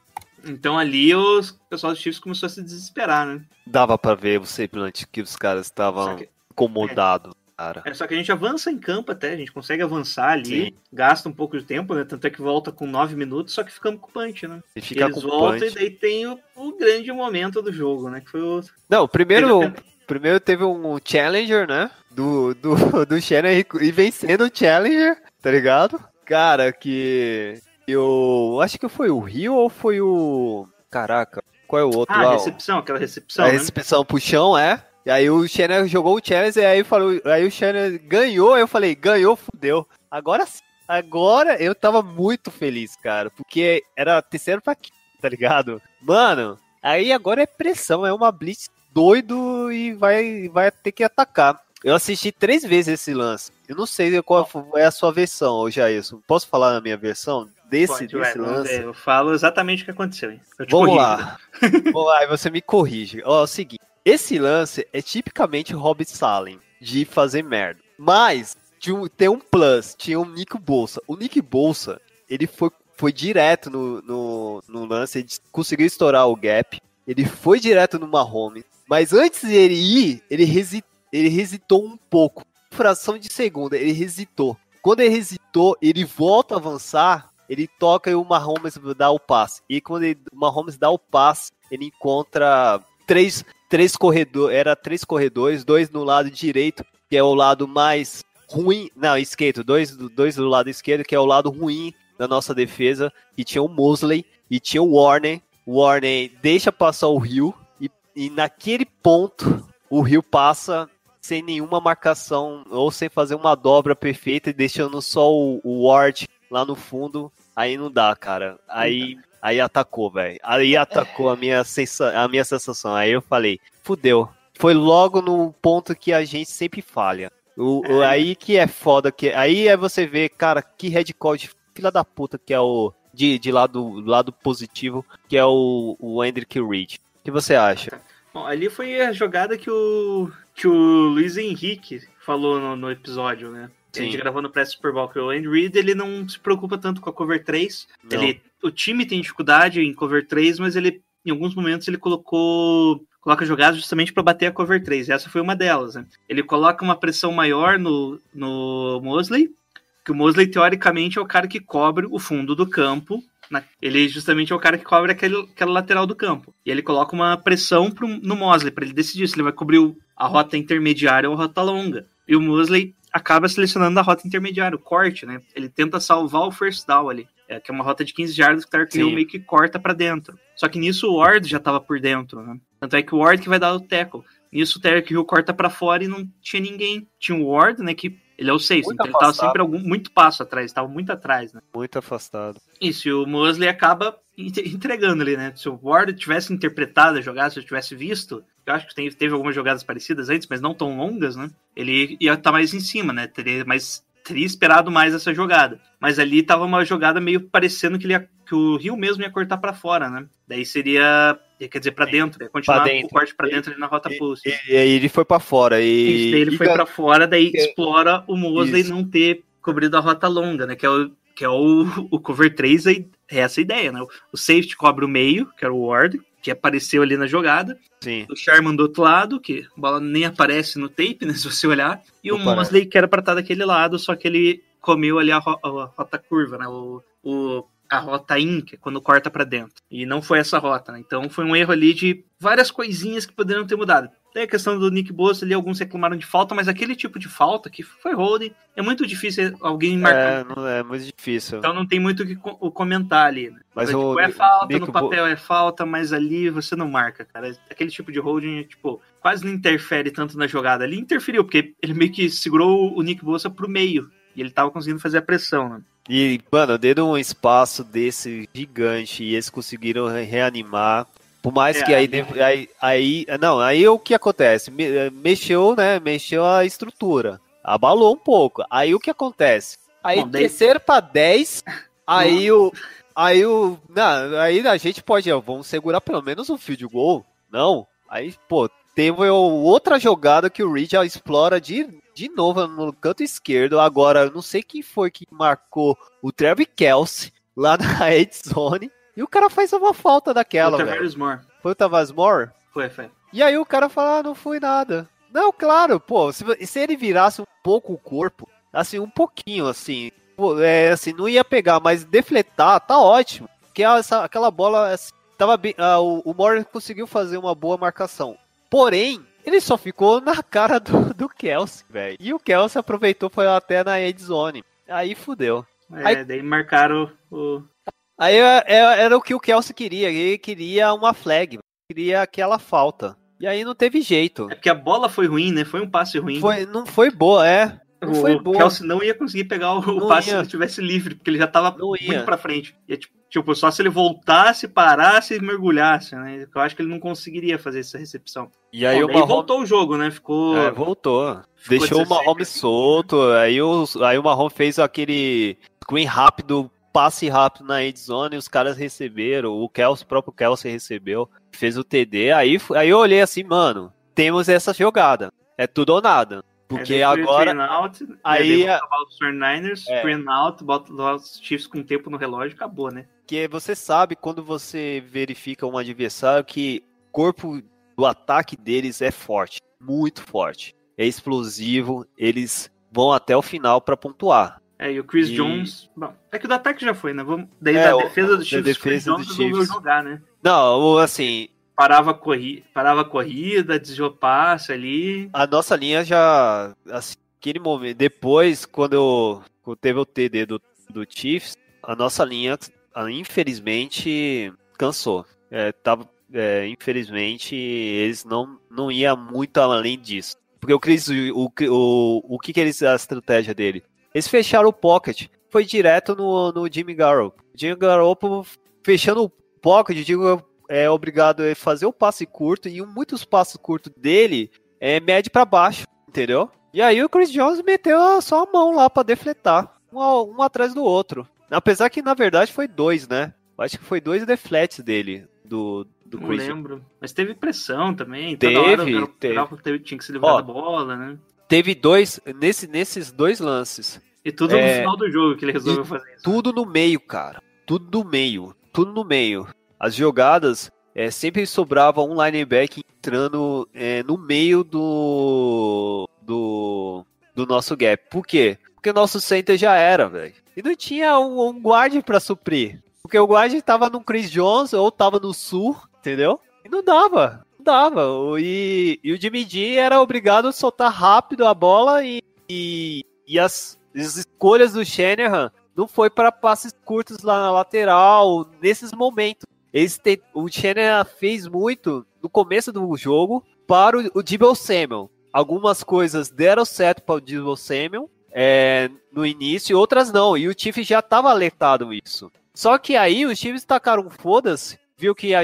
Então ali os, o pessoal dos Chiefs começou a se desesperar, né? Dava pra ver você plant que os caras estavam que, incomodados, cara. é, só que a gente avança em campo até, a gente consegue avançar ali, Sim. gasta um pouco de tempo, né? Tanto é que volta com 9 minutos, só que ficamos com o punch, né? E fica Eles com voltam punch. e daí tem o, o grande momento do jogo, né? Que foi o. Não, primeiro, primeiro teve um Challenger, né? Do, do, do Shannon e vencendo o Challenger, tá ligado? Cara, que. Eu acho que foi o Rio ou foi o. Caraca, qual é o outro Ah, lá? recepção, aquela recepção. a né? recepção pro chão, é. E aí o Shannon jogou o Challenger e aí falou. Aí o Shannon ganhou, eu falei, ganhou, fudeu. Agora sim. Agora eu tava muito feliz, cara. Porque era terceiro pra quinto, tá ligado? Mano, aí agora é pressão, é uma blitz doido e vai, vai ter que atacar. Eu assisti três vezes esse lance. Eu não sei qual é a sua versão, ô Jailson. Posso falar a minha versão desse, Pode, desse vamos lance? Eu falo exatamente o que aconteceu, hein? Eu te Vamos corrijo. lá. Vamos lá, e você me corrige. Ó, é o seguinte. Esse lance é tipicamente Rob Salem, de fazer merda. Mas um- tem um plus, tinha um Nick Bolsa. O Nick Bolsa, ele foi, foi direto no, no, no lance, ele conseguiu estourar o gap. Ele foi direto no Mahomes. Mas antes dele ir, ele, resi, ele hesitou um pouco. Fração de segunda, ele hesitou. Quando ele hesitou, ele volta a avançar, ele toca e o Mahomes dá o passe. E quando ele- o Mahomes dá o passe, ele encontra três, três corredores, era três corredores, dois no lado direito, que é o lado mais ruim, não, esquerdo, dois, do- dois do lado esquerdo, que é o lado ruim da nossa defesa, e tinha o Mosley e tinha o Warner. o Warney deixa passar o Rio e, e naquele ponto o Rio passa sem nenhuma marcação ou sem fazer uma dobra perfeita e deixando só o, o Ward lá no fundo, aí não dá, cara. Aí, aí atacou, velho. Aí atacou a minha, sensa a minha sensação. Aí eu falei, fudeu. Foi logo no ponto que a gente sempre falha. O, o, aí que é foda, que aí é você ver, cara, que Red Code filha da puta que é o de, de lado, lado positivo, que é o, o Hendrick Reed. O que você acha? Bom, ali foi a jogada que o, que o Luiz Henrique falou no, no episódio, né? Sim. A gente gravou no pré-Super Bowl, que o Andy Reid, ele não se preocupa tanto com a cover 3. Ele, o time tem dificuldade em cover 3, mas ele, em alguns momentos, ele colocou coloca jogadas justamente para bater a cover 3. Essa foi uma delas. Né? Ele coloca uma pressão maior no, no Mosley, que o Mosley, teoricamente, é o cara que cobre o fundo do campo. Na, ele justamente é o cara que cobre aquele, aquela lateral do campo. E ele coloca uma pressão pro, no Mosley para ele decidir se ele vai cobrir o, a rota intermediária ou a rota longa. E o Mosley acaba selecionando a rota intermediária, o corte, né? Ele tenta salvar o first down ali. É, que é uma rota de 15 jardas que o Tark Hill meio que corta para dentro. Só que nisso o Ward já tava por dentro, né? Tanto é que o Ward que vai dar o tackle. Nisso o Tark Hill corta para fora e não tinha ninguém. Tinha o Ward, né, que ele é o sexto, então ele tava sempre algum, muito passo atrás, estava muito atrás, né? Muito afastado. Isso, e o Mosley acaba entregando ali, né? Se o Ward tivesse interpretado a jogada, se eu tivesse visto, eu acho que teve, teve algumas jogadas parecidas antes, mas não tão longas, né? Ele ia estar tá mais em cima, né? Teria mais teria esperado mais essa jogada. Mas ali tava uma jogada meio parecendo que, ele ia, que o Rio mesmo ia cortar para fora, né? Daí seria, quer dizer, para dentro, ia continuar dentro. o corte para dentro ali na rota pulse. E, aí ele foi para fora e Isso, daí ele e foi para fora, daí explora o Mosley não ter cobrido a rota longa, né? Que é o que é o, o cover 3, é essa a ideia, né? O safety cobre o meio, que era o Ward, que apareceu ali na jogada. Sim. O Sherman do outro lado, que a bola nem aparece no tape, né? Se você olhar. E Não o Mosley, que era pra estar daquele lado, só que ele comeu ali a, ro a rota curva, né? O, o, a rota in, que é quando corta para dentro. E não foi essa rota, né? Então foi um erro ali de várias coisinhas que poderiam ter mudado. Tem a questão do Nick Bosa ali, alguns reclamaram de falta, mas aquele tipo de falta que foi holding, é muito difícil alguém marcar. É, não é muito difícil. Então não tem muito o que comentar ali. Né? Mas o, tipo, é falta, Nick no papel Bo... é falta, mas ali você não marca, cara. Aquele tipo de holding, tipo, quase não interfere tanto na jogada. Ali interferiu, porque ele meio que segurou o Nick Bosa pro meio. E ele tava conseguindo fazer a pressão, né? E, mano, dentro de um espaço desse gigante e eles conseguiram reanimar. Por mais é, que aí, é. aí, aí. Não, aí o que acontece? Eh, mexeu, né? Mexeu a estrutura. Abalou um pouco. Aí o que acontece? Aí Bom, terceiro para 10. Aí o. Aí o. Não, aí a gente pode. Ó, vamos segurar pelo menos um field goal. Não. Aí, pô, teve outra jogada que o Reed explora de, de novo no canto esquerdo. Agora, eu não sei quem foi que marcou o Trevor Kelsey lá na Ed Zone. E o cara faz uma falta daquela, Foi o Tavares Moore. Foi o Tavares Moore? Foi, foi. E aí o cara fala, ah, não foi nada. Não, claro, pô, se, se ele virasse um pouco o corpo, assim, um pouquinho, assim, pô, é, assim, não ia pegar, mas defletar, tá ótimo. Porque essa, aquela bola, assim, tava bem, ah, o, o Moore conseguiu fazer uma boa marcação. Porém, ele só ficou na cara do, do Kelsey, velho. E o Kelsey aproveitou, foi até na end zone. Aí fudeu. É, aí, daí marcaram o, Aí é, é, era o que o Kelsey queria. Ele queria uma flag, queria aquela falta. E aí não teve jeito. É porque a bola foi ruim, né? Foi um passe ruim. Foi, não foi boa, é. Não o foi boa. Kelsey não ia conseguir pegar o, o passe ia. se ele estivesse livre, porque ele já tava não muito ia. pra frente. E, tipo, tipo, só se ele voltasse, parasse e mergulhasse, né? Eu acho que ele não conseguiria fazer essa recepção. E aí Bom, o Mahomes... voltou o jogo, né? Ficou. É, voltou. Ficou Deixou o Mahomes solto. Aí o, aí o Mahomes fez aquele screen rápido passe rápido na endzone, os caras receberam, o Kelsey, o próprio Kelsey recebeu, fez o TD, aí, aí eu olhei assim, mano, temos essa jogada, é tudo ou nada. Porque é, agora. Out, aí. É... Os 49ers, é. out, bota os Chiefs com tempo no relógio acabou, né? Que você sabe quando você verifica um adversário que o corpo do ataque deles é forte, muito forte. É explosivo, eles vão até o final para pontuar. É, e o Chris e... Jones. Bom, é que o do ataque já foi, né? Vamos, daí é, da defesa do Chiefs, defesa Chris Jones resolveu jogar, né? Não, assim. Parava a, corri parava a corrida, desviou passe ali. A nossa linha já. Assim, aquele momento. Depois, quando, quando teve o TD do, do Chiefs, a nossa linha, infelizmente, cansou. é, tava, é, infelizmente, eles não, não iam muito além disso. Porque o Chris, o, o, o que, que eles, a estratégia dele? Eles fecharam o pocket, foi direto no, no Jimmy Garoppolo. Jimmy Garoppolo fechando o pocket, digo, é obrigado a fazer o passe curto, e muitos passos curtos dele é médio para baixo, entendeu? E aí o Chris Jones meteu só a mão lá para defletar, um, um atrás do outro. Apesar que na verdade foi dois, né? Acho que foi dois defletes dele, do, do Não Chris lembro. Mas teve pressão também. Teve, Toda hora o Garoppolo teve. teve- tinha que se livrar Ó, da bola, né? Teve dois, nesse, nesses dois lances, E tudo no É. final do jogo que ele resolveu fazer isso. tudo no meio, cara. Tudo no meio. Tudo no meio. As jogadas é, sempre sobrava um linebacker entrando é, no meio do, do do nosso gap. Por quê? Porque o nosso center já era, velho. E não tinha um, um guard pra suprir. Porque o guard tava no Chris Jones ou tava no Sul, entendeu? E não dava. Dava. E, e o Jimmy G era obrigado a soltar rápido a bola e, e, e as, as escolhas do Shanahan não foi para passes curtos lá na lateral, nesses momentos. Eles te- o Shanahan fez muito no começo do jogo para o, o Debo Samuel. Algumas coisas deram certo para o Debo Samuel é, no início, outras não. E o Chiefs já estava alertado isso. Só que aí os times tacaram foda-se, viu que a-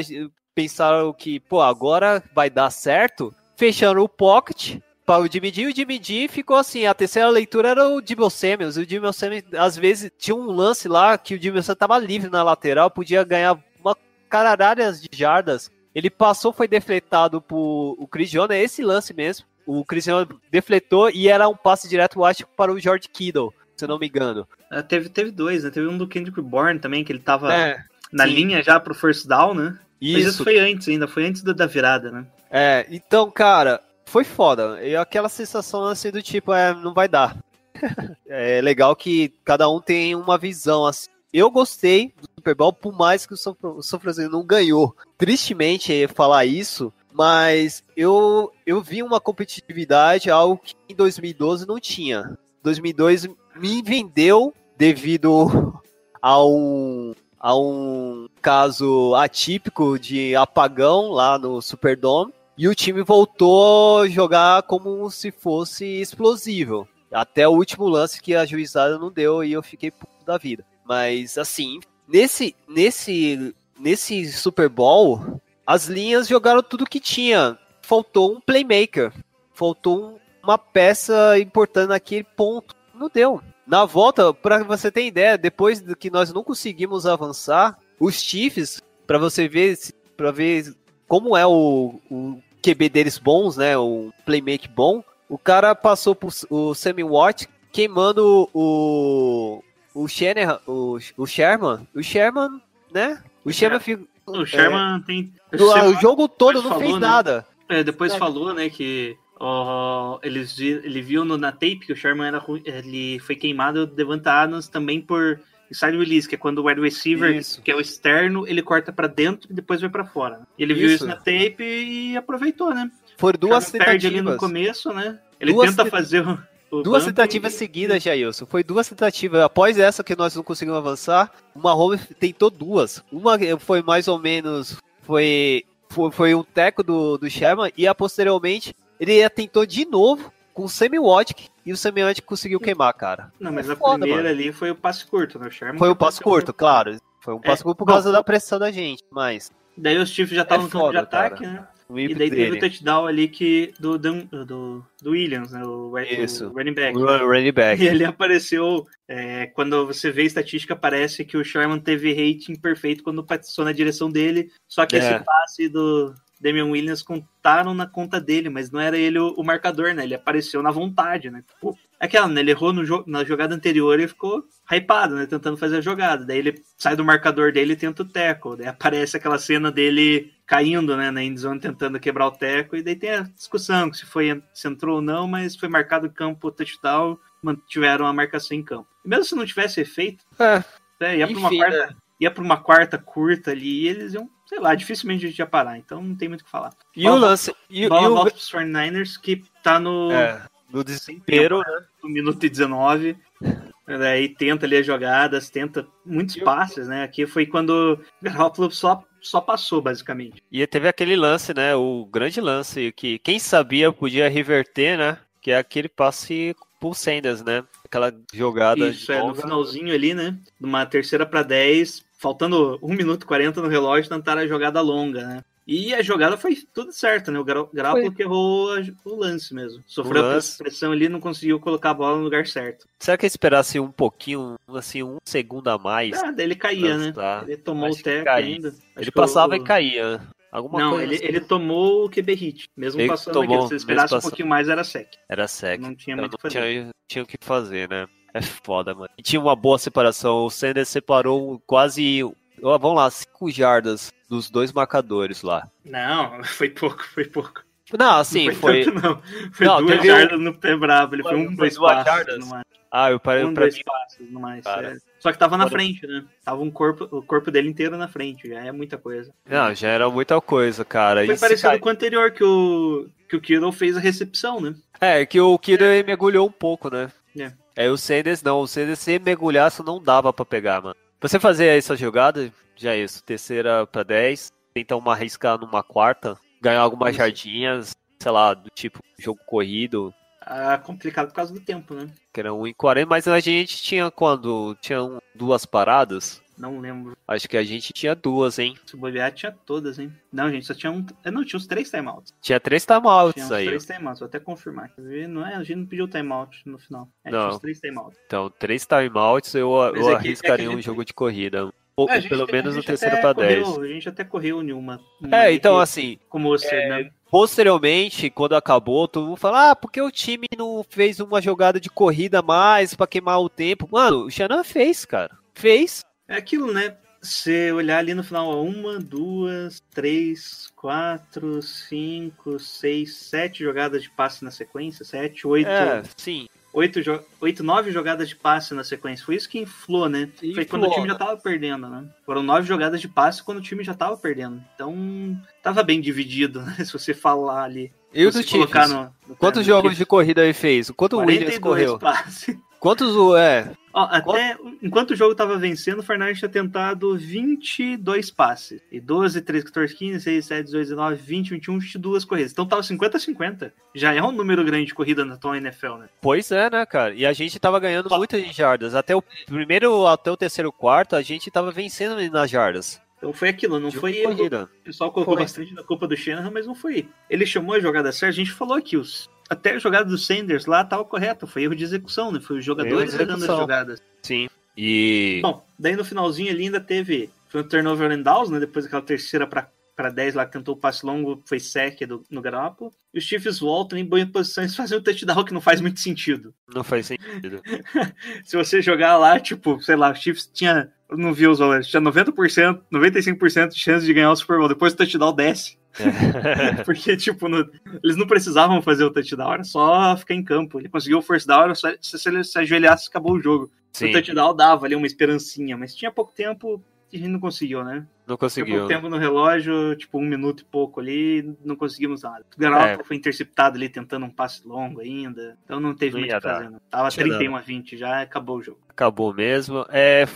pensaram que, pô, agora vai dar certo, fecharam o pocket para o Jimmy G, e o Jimmy G ficou assim, a terceira leitura era o Debo Samuels, o Debo Samuels, às vezes, tinha um lance lá que o Debo Samuels tava livre na lateral, podia ganhar uma caralhada de jardas, ele passou, foi defletado por o Chris Jones, é esse lance mesmo, o Chris Jones defletou e era um passe direto, eu acho, para o George Kittle, se eu não me engano. Ah, teve, teve dois, né? Teve um do Kendrick Bourne também, que ele tava É, na sim. linha já pro first down, né? Mas isso. isso foi antes ainda, foi antes da, da virada, né? É, então, cara, foi foda. E aquela sensação assim do tipo, é, não vai dar. é legal que cada um tem uma visão assim. Eu gostei do Super Bowl, por mais que o São, o São Francisco não ganhou. Tristemente falar isso, mas eu, eu vi uma competitividade, algo que em 2012 não tinha. 2002 me vendeu devido a um, a um caso atípico de apagão lá no Superdome. E o time voltou a jogar como se fosse explosivo. Até o último lance que a juizada não deu e eu fiquei puto da vida. Mas assim, nesse nesse nesse Super Bowl, as linhas jogaram tudo que tinha. Faltou um playmaker. Faltou um- uma peça importante naquele ponto. Não deu. Na volta, para você ter ideia, depois que nós não conseguimos avançar, os Chiefs, para você ver, para ver como é o, o QB deles bons, né, o playmaker bom, o cara passou por o Sammy Watt queimando o o Shanahan, o, o Sherman, o Sherman, né? O Sherman fica, O Sherman tem. É. Você o jogo todo não fez falou, né? nada. É, depois É. falou, né, que ó, eles, ele viu no, na tape que o Sherman era, ele foi queimado Devante Adams também por side release, que é quando o wide receiver, Isso. que é o externo, ele corta pra dentro e depois vai pra fora. ele viu Isso. isso na tape e aproveitou, né? Foram duas perde ali no tentativas. começo, né? Ele Duas tenta te- fazer o, o Duas tentativas e- seguidas, Jailson. Foi duas tentativas. Após essa que nós não conseguimos avançar, o Mahomes tentou duas. Uma foi mais ou menos. Foi, foi, foi um teco do, do Sherman. E a, posteriormente ele tentou de novo com o Watt. E o Watt conseguiu queimar, cara. Não, mas É a foda, primeira mano. ali foi o passe curto, né? O Sherman Foi passo bateu- curto, claro. Foi um passo curto por bom, causa da pressão da gente. Mas. Daí os Chiefs já estavam no campo de É ataque, cara. né? O E daí teve o dele. touchdown ali que, do, Dan- do, do Williams, né? O, o Isso. running back. O running back. E ele apareceu. é, quando você vê a estatística, parece que o Sherman teve rating perfeito quando passou na direção dele. Só que É. esse passe do Damian Williams contaram na conta dele, mas não era ele o, o marcador, né? Ele apareceu na vontade, né? Tipo, aquela, né? Ele errou jo- na jogada anterior e ficou hypado, né? Tentando fazer a jogada. Daí ele sai do marcador dele e tenta o teco. Daí aparece aquela cena dele caindo, né? Na endzone tentando quebrar o teco. E daí tem a discussão se foi se entrou ou não, mas foi marcado campo touchdown mantiveram a marcação em campo. E mesmo se não tivesse efeito, É, é, ia para uma quarta, né? Ia para uma quarta curta ali e eles iam, sei lá, dificilmente a gente ia parar. Então não tem muito o que falar. E Bola o lance. E, Bola e o, volta pros 49ers que tá no, é, no desespero. no minuto e 19. Daí tenta ali as jogadas, tenta muitos o- passes, né? Aqui foi quando o Garoppolo só só passou, basicamente. E teve aquele lance, né? O grande lance que quem sabia podia reverter, né? Que é aquele passe pro Sanders, né? Aquela jogada. Isso, é, no finalzinho ali, né? Numa terceira para 10, faltando 1 minuto e 40 no relógio, tentaram a jogada longa, né? E a jogada foi tudo certo, né? O Garoppolo que errou o lance mesmo. Sofreu a pressão ali não conseguiu colocar a bola no lugar certo. Será que esperasse um pouquinho, assim, um segundo a mais? Ah, daí ele caía, né? Ele tomou Acho o teco ainda. Acho ele passava o... e caía. Alguma não, coisa ele, assim. ele tomou o QB hit. Mesmo ele passando tomou, aqui. Se ele esperasse um pouquinho mais, era sec. Era sec. Não tinha muito o que fazer. Tinha, tinha o que fazer, né? É foda, mano. E tinha uma boa separação. O Sanders separou quase vamos lá, 5 jardas dos dois marcadores lá. Não, foi pouco, foi pouco. Não, assim, não foi. foi... Tanto, não. Foi não, duas jardas no pé bravo, ele foi um, dois passos. Jardas? Ah, eu parei um, pra dois mim. passos no mais. É. Só que tava na frente, né? Tava um corpo, o corpo dele inteiro na frente, já é muita coisa. Não, já era muita coisa, cara. Foi parecido com o anterior que o, que o Kittle fez a recepção, né? É, que o Kittle mergulhou um pouco, né? É. É, o Sanders não, o Sanders se mergulhasse não dava pra pegar, mano. Você fazer essa jogada, já é isso, terceira para 10, tentar uma arriscar numa quarta, ganhar algumas jardinhas, sei lá, do tipo jogo corrido. Ah, complicado por causa do tempo, né? Que era 1 em 40, mas a gente tinha quando? Tinha duas paradas. Não lembro. Acho que a gente tinha duas, hein? Se bobear, tinha todas, hein? Não, gente, só tinha um. Não, tinha uns três timeouts. Tinha três timeouts tinha uns aí. três timeouts, vou até confirmar. Não é, a gente não pediu timeout no final. É, não. Tinha uns três timeouts. Então, três timeouts eu, eu é arriscaria é um jogo de corrida. Ou é, pelo menos no terceiro para 10. A gente até correu em uma. uma é, então assim. Como você, é, né? Posteriormente, quando acabou, todo mundo fala: ah, porque o time não fez uma jogada de corrida mais para queimar o tempo? Mano, o Xanan fez, cara. Fez. É aquilo, né? Você olhar ali no final, uma, duas, três, quatro, cinco, seis, sete jogadas de passe na sequência, sete, oito. É, sim oito, oito, nove jogadas de passe na sequência. Foi isso que inflou, né? Inflou. Foi quando o time já tava perdendo, né? Foram nove jogadas de passe quando o time já tava perdendo. Então, tava bem dividido, né? Se você falar ali. E o do Chiefs? No, no Quantos jogos de corrida ele fez? Quanto o Williams correu? Passes. Quantos o é? Ó, até enquanto o jogo tava vencendo, o Fernandes tinha tentado 22 passes. E 12, 13, 14, 15, 6, 7, 18, 19, 20, 21, 22 corridas. Então tava 50 a 50. Já é um número grande de corrida na tua NFL, né? Pois é, né, cara? E a gente tava ganhando muitas jardas. Até o primeiro, até o terceiro quarto, a gente tava vencendo nas jardas. Então foi aquilo, não de foi corrida. O pessoal colocou foi. bastante na culpa do Shanahan, mas não foi. Ele chamou a jogada certa, a gente falou aqui, os até a jogada do Sanders lá estava correta, foi erro de execução, né? Foi os jogadores errando as jogadas. Sim. E. Bom, daí no finalzinho ali ainda teve. Foi um turnover and downs, né? Depois daquela terceira para para 10 lá, que tentou o passe longo, foi sec do, no Garoppolo. E os Chiefs voltam em boas posições fazem um touchdown que não faz muito sentido. Não faz sentido. Se você jogar lá, tipo, sei lá, os Chiefs tinha, não vi os valores, tinha 90%, 95% de chance de ganhar o Super Bowl. Depois o touchdown desce. É. Porque, tipo, no, eles não precisavam fazer o touchdown, era só ficar em campo. Ele conseguiu o first down, só, se ele se ajoelhasse, acabou o jogo. Sim. O touchdown dava ali uma esperancinha, mas tinha pouco tempo e a gente não conseguiu, né? Não conseguiu. Tinha pouco tempo no relógio, tipo, um minuto e pouco ali, não conseguimos nada. O Garoppolo é. foi interceptado ali, tentando um passe longo ainda, então não teve muito o que fazer. Não. Tava 31 dado. a 20 já, acabou o jogo. Acabou mesmo. É...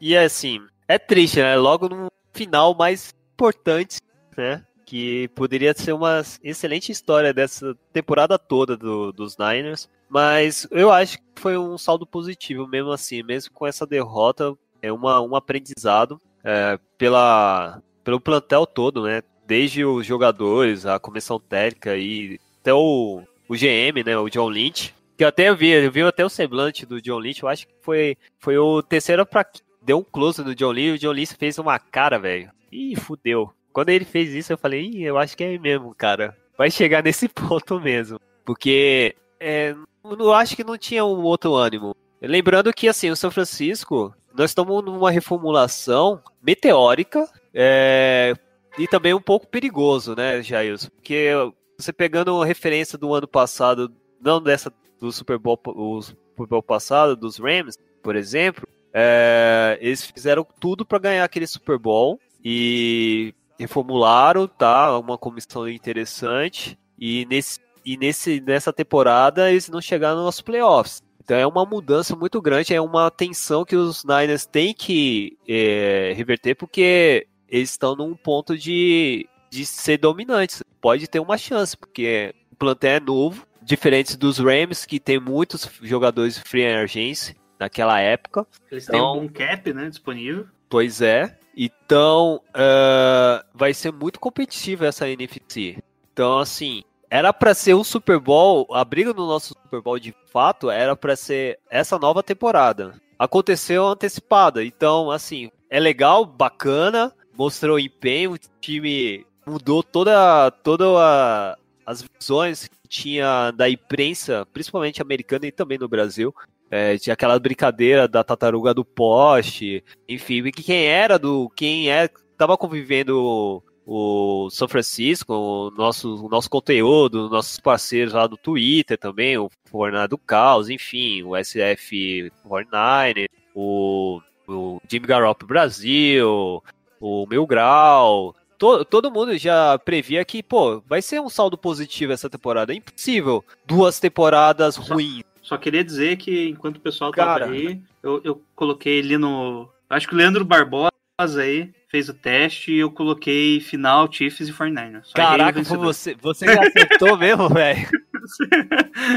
E assim, é triste, né? Logo no final mais importante, né? Que poderia ser uma excelente história dessa temporada toda do, dos Niners, mas eu acho que foi um saldo positivo mesmo assim, mesmo com essa derrota, é uma, um aprendizado é, pela, pelo plantel todo, né? Desde os jogadores, a comissão técnica e até o, o GM, né? O John Lynch, que eu até vi, eu vi até o semblante do John Lynch, eu acho que foi, foi o terceiro para deu um close no John Lynch, o John Lynch fez uma cara, velho. Ih, fudeu. Quando ele fez isso, eu falei, Ih, eu acho que é mesmo, cara. Vai chegar nesse ponto mesmo. Porque é, eu acho que não tinha um outro ânimo. Lembrando que, assim, o São Francisco, nós estamos numa reformulação meteórica é, e também um pouco perigoso, né, Jailson? Porque você pegando a referência do ano passado, não dessa do Super Bowl, o Super Bowl passado, dos Rams, por exemplo, é, eles fizeram tudo para ganhar aquele Super Bowl e reformularam, tá? Uma comissão interessante. E, nesse, e nesse, nessa temporada eles não chegaram nos playoffs. Então é uma mudança muito grande, é uma tensão que os Niners têm que é, reverter, porque eles estão num ponto de, de ser dominantes. Pode ter uma chance, porque o plantel é novo, diferente dos Rams, que tem muitos jogadores free agents naquela época. Eles têm então, um cap, né, disponível. Pois é. Então, uh, vai ser muito competitivo essa NFC. Então, assim, era para ser o Super Bowl, a briga do nosso Super Bowl de fato era para ser essa nova temporada. Aconteceu antecipada. Então, assim, é legal, bacana, mostrou empenho, o time mudou toda toda a, as visões que tinha da imprensa, principalmente americana e também no Brasil. É, tinha aquela brincadeira da tartaruga do poste, enfim, que quem era do. quem é. tava convivendo o São Francisco, o nosso, o nosso conteúdo, nossos parceiros lá do Twitter também, o Fortnite do Caos, enfim, o SF 49, o, o Jimmy Garoppolo Brasil, o Mil Grau, to, todo mundo já previa que, pô, vai ser um saldo positivo essa temporada. É impossível duas temporadas ruins. Só queria dizer que enquanto o pessoal Cara, tava aí, eu, eu coloquei ele no. Acho que o Leandro Barbosa aí fez o teste e eu coloquei final Chiefs e 49ers. Caraca, você, você já acertou mesmo, velho?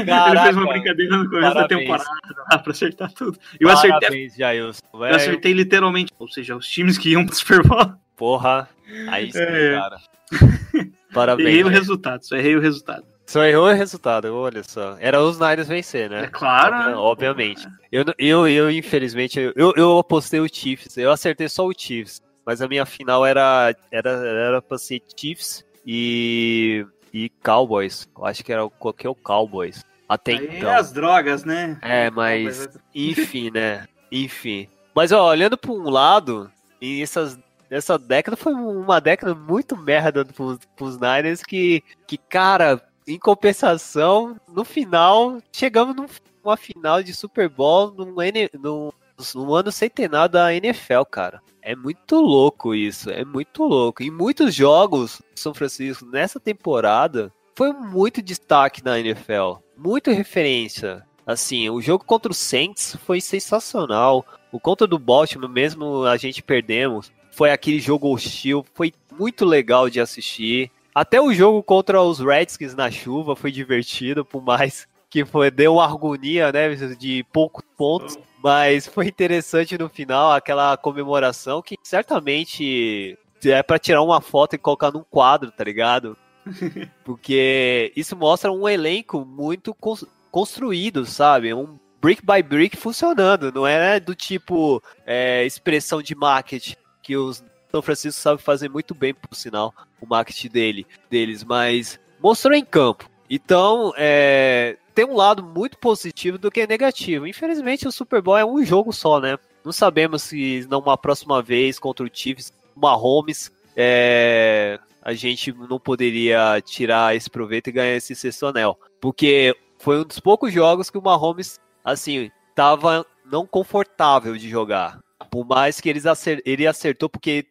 Ele fez uma brincadeira no começo parabéns. da temporada lá pra acertar tudo. Eu parabéns, acertei. Jailson, eu acertei literalmente, ou seja, os times que iam pro Super Bowl. Porra, aí sim, é. cara. Parabéns. Errei o resultado, só errei o resultado. Só errou o resultado, olha só. Era os Niners vencer, né? É claro. Né? Obviamente. Eu, eu, eu infelizmente, eu, eu apostei o Chiefs. Eu acertei só o Chiefs. Mas a minha final era, era, era pra ser Chiefs e, e Cowboys. Eu acho que era qualquer o Cowboys. Até Aí então. É as drogas, né? É, mas. Enfim, né? Enfim. Mas ó, olhando para um lado, e essas essa década foi uma década muito merda pros, pros Niners que, que, cara, em compensação, no final, chegamos numa final de Super Bowl num, num, num ano centenário da NFL, cara. É muito louco isso, é muito louco. Em muitos jogos São Francisco nessa temporada foi muito destaque na NFL, muito referência. Assim, o jogo contra o Saints foi sensacional. O contra do Baltimore, mesmo a gente perdemos, foi aquele jogo hostil, foi muito legal de assistir. Até o jogo contra os Redskins na chuva foi divertido, por mais que foi, deu uma agonia, né, de poucos pontos, mas foi interessante no final aquela comemoração que certamente é para tirar uma foto e colocar num quadro, tá ligado? Porque isso mostra um elenco muito construído, sabe? Um brick by brick funcionando, não é do tipo é, expressão de marketing que os são Francisco sabe fazer muito bem, por sinal, o marketing dele, deles, mas mostrou em campo. Então, é, tem um lado muito positivo do que negativo. Infelizmente, o Super Bowl é um jogo só, né? Não sabemos se numa próxima vez contra o Chiefs, Mahomes, é, a gente não poderia tirar esse proveito e ganhar esse sexto anel. Porque foi um dos poucos jogos que o Mahomes, assim, tava não confortável de jogar. Por mais que ele acertou, porque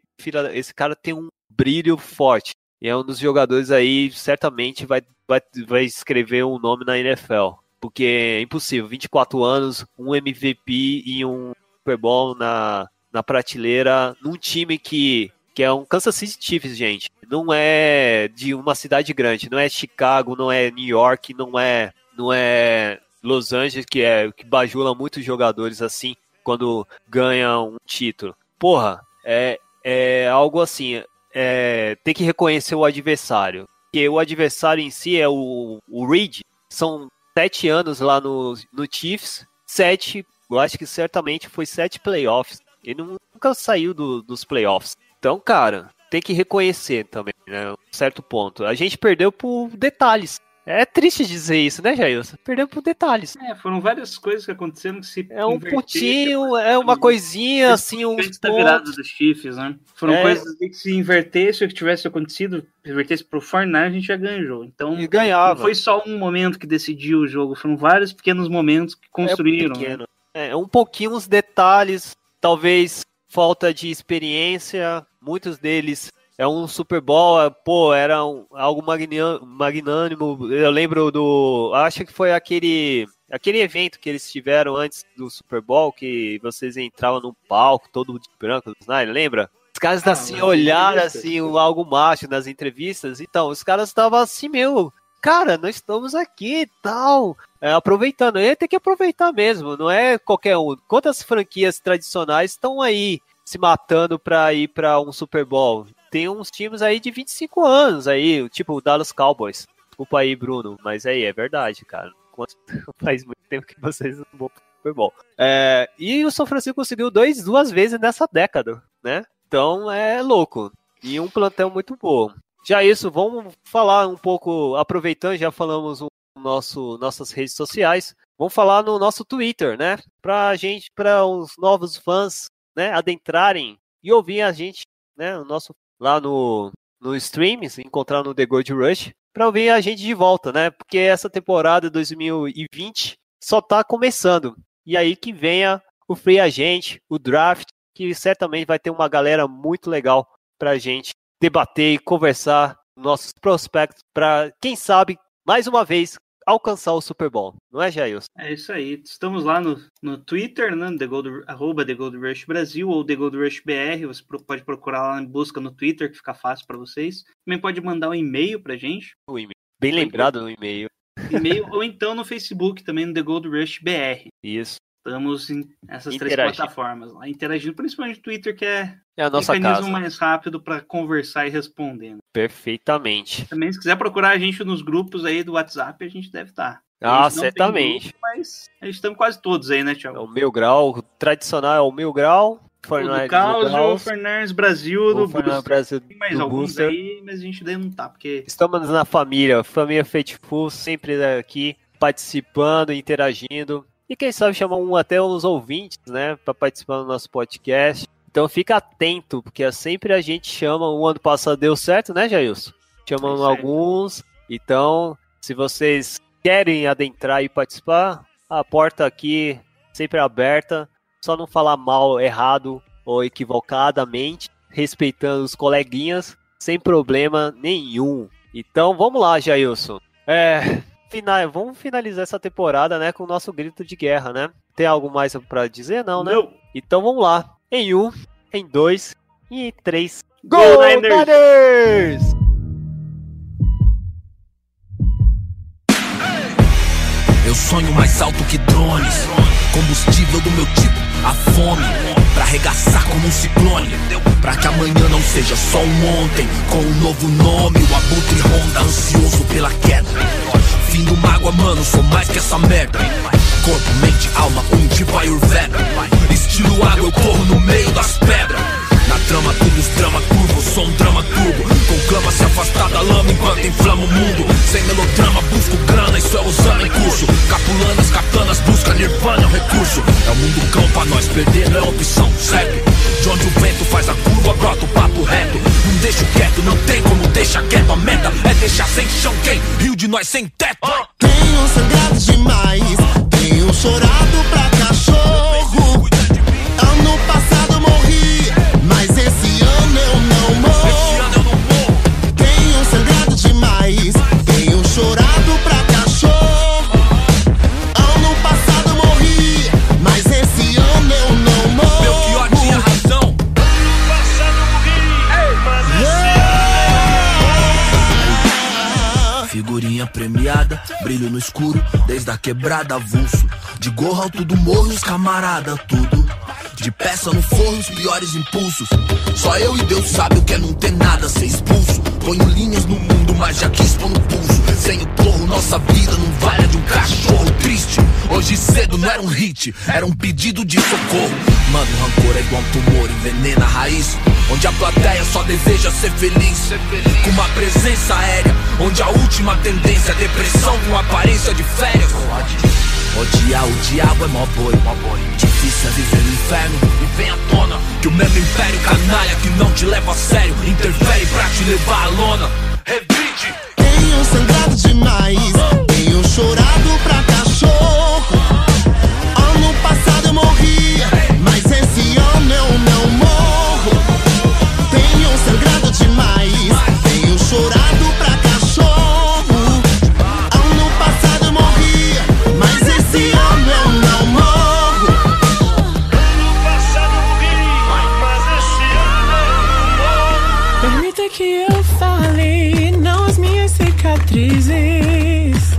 esse cara tem um brilho forte. E é um dos jogadores aí, certamente vai, vai, vai escrever um nome na NFL. Porque é impossível, 24 anos, um MVP e um Super Bowl na, na prateleira, num time que, que é um Kansas City Chiefs, gente. Não é de uma cidade grande, não é Chicago, não é New York, não é, não é Los Angeles, que é que bajula muitos jogadores assim quando ganha um título. Porra, é, é algo assim, é, tem que reconhecer o adversário. Porque o adversário em si é o, o Reed. São sete anos lá no, no Chiefs, sete, eu acho que certamente foi sete playoffs. Ele nunca saiu do, dos playoffs. Então, cara, tem que reconhecer também, né? Um certo ponto. A gente perdeu por detalhes. É triste dizer isso, né, Jailson? Perdeu por detalhes. É, foram várias coisas que aconteceram que se. É um pontinho, é uma coisinha, assim, um. Da virada dos Chiefs, né? Foram é... coisas que se invertesse o que tivesse acontecido, invertesse pro Fortnite, a gente já ganha o jogo. Então, e ganhava. não foi só um momento que decidiu o jogo, foram vários pequenos momentos que construíram. É, né? é um pouquinho os detalhes, talvez falta de experiência, muitos deles é um Super Bowl, é, pô, era um, algo magnânimo. Eu lembro do. Acho que foi aquele. Aquele evento que eles tiveram antes do Super Bowl, que vocês entravam num palco todo de branco, né? lembra? caras Ah, assim mas olharam assim o algo macho nas entrevistas. Então, os caras estavam assim, meu, cara, nós estamos aqui e tal. É, aproveitando, ele tem que aproveitar mesmo, não é qualquer um. Quantas franquias tradicionais estão aí se matando pra ir pra um Super Bowl? Tem uns times aí de 25 anos aí, tipo o Dallas Cowboys. Desculpa aí, Bruno, mas aí é verdade, cara. Quanto- Faz muito tempo que vocês não vão Super Bowl. É, e o São Francisco conseguiu dois, duas vezes nessa década, né? Então é louco. E um plantel muito bom. Já isso, vamos falar um pouco, aproveitando, já falamos o nosso nossas redes sociais. Vamos falar no nosso Twitter, né? Pra gente, para os novos fãs, né, adentrarem e ouvir a gente, né, o nosso lá no no streams, encontrar no The Gold Rush, para ouvir a gente de volta, né? Porque essa temporada 2020 só tá começando. E aí que venha o free agent, o draft, que certamente vai ter uma galera muito legal pra gente debater e conversar nossos prospectos para quem sabe mais uma vez alcançar o Super Bowl, não é, Jailson? É isso aí. Estamos lá no, no Twitter, né? The Gold, arroba The Gold Rush Brasil ou The Gold Rush BR. Você pode procurar lá em busca no Twitter, que fica fácil para vocês. Também pode mandar um e-mail pra gente. O e-mail. Bem lembrado no e-mail. E-mail ou então no Facebook também, no The Gold Rush BR. Isso. Estamos em essas três plataformas lá, interagindo, principalmente no Twitter, que é É o mecanismo casa. mais rápido para conversar e respondendo. Perfeitamente. Também, se quiser procurar a gente nos grupos aí do WhatsApp, a gente deve estar. Ah, A gente não tem certamente. grupo, mas a gente estamos quase todos aí, né, É Thiago? o Mil Grau, o tradicional é o Mil Grau. O do Caos, o Fernandes Brasil, do Booster. Brasil Tem mais do alguns Booster. aí, mas a gente daí não tá, porque Estamos na família, família Faithful, sempre aqui participando, interagindo. E quem sabe chamar um, até os ouvintes, né, para participar do nosso podcast. Então fica atento, porque sempre a gente chama. O ano passado deu certo, né, Jailson? Chamamos É alguns. Então, se vocês querem adentrar e participar, a porta aqui sempre aberta. Só não falar mal, errado ou equivocadamente, respeitando os coleguinhas, sem problema nenhum. Então vamos lá, Jailson. É, fina- vamos finalizar essa temporada, né, com o nosso grito de guerra, né? Tem algo mais pra dizer, não, né? Não. Então vamos lá. Em um, em dois e em três. Go, Go Niners! Niners! Eu sonho mais alto que drones. Combustível do meu tipo, a fome. Pra arregaçar como um ciclone. Pra que amanhã não seja só um ontem. Com um novo nome, o abutre ronda, ansioso pela queda. Fim do mágoa, mano, sou mais que essa merda. Corpo, mente, alma, um tipo Ayurveda. Estilo água, eu corro no meio das pedras. Na trama, tudo os drama curvo, sou um drama turbo. Conclama se afastar da lama enquanto inflama o mundo. Sem melodrama, busco grana, isso é usando em curso. Capulanas, katanas, busca nirvana, é um recurso. É o mundo cão pra nós, perder não é opção, segue. De onde o vento faz a curva, brota o papo reto. Não deixo quieto, não tem como deixar quieto. A meta deixar sem chão quem? Rio de nós sem teto. Tenho sangrado demais, brilho no escuro, desde a quebrada avulso. De gorro alto do morro, os camarada, tudo. De peça no forro, os piores impulsos. Só eu e Deus sabe o que é não ter nada, ser expulso. Ponho linhas no mundo, mas já quis pôr no pulso. Sem o porro, nossa vida não vale a de um cachorro triste. Hoje cedo não era um hit, era um pedido de socorro. Mano, rancor é igual um tumor, envenena a raiz. Onde a plateia só deseja ser feliz. Com uma presença aérea, onde a última tendência é depressão com aparência de férias. Odiar o diabo é mó boi, Difícil é viver no inferno e vem à tona Que o mesmo império canalha que não te leva a sério Interfere pra te levar à lona Revide Tenho sangrado demais, Permita que eu fale, não as minhas cicatrizes.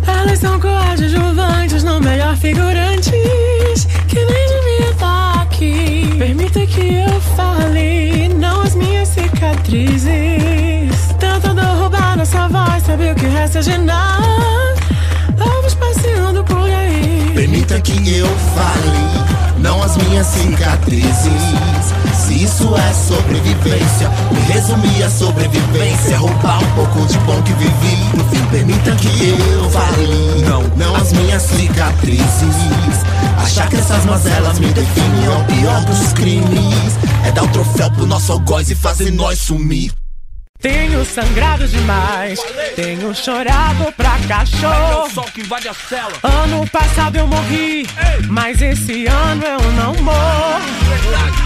Elas são coadjuvantes, não melhor figurantes, que nem devia estar aqui. Permita que eu fale, não as minhas cicatrizes. Tentando roubar nossa voz, sabe o que resta de nada? Ovos passeando por aí. Permita que eu fale, não as minhas cicatrizes. Isso é sobrevivência, me resumir a sobrevivência. Roubar um pouco de bom que vivi. No fim, permita que eu fale, não, não as minhas cicatrizes. Achar que essas mazelas me definem é o pior dos crimes. É dar o troféu pro nosso algoz e fazer nós sumir. Tenho sangrado demais, tenho chorado pra cachorro. Ano passado eu morri, mas esse ano eu não morro.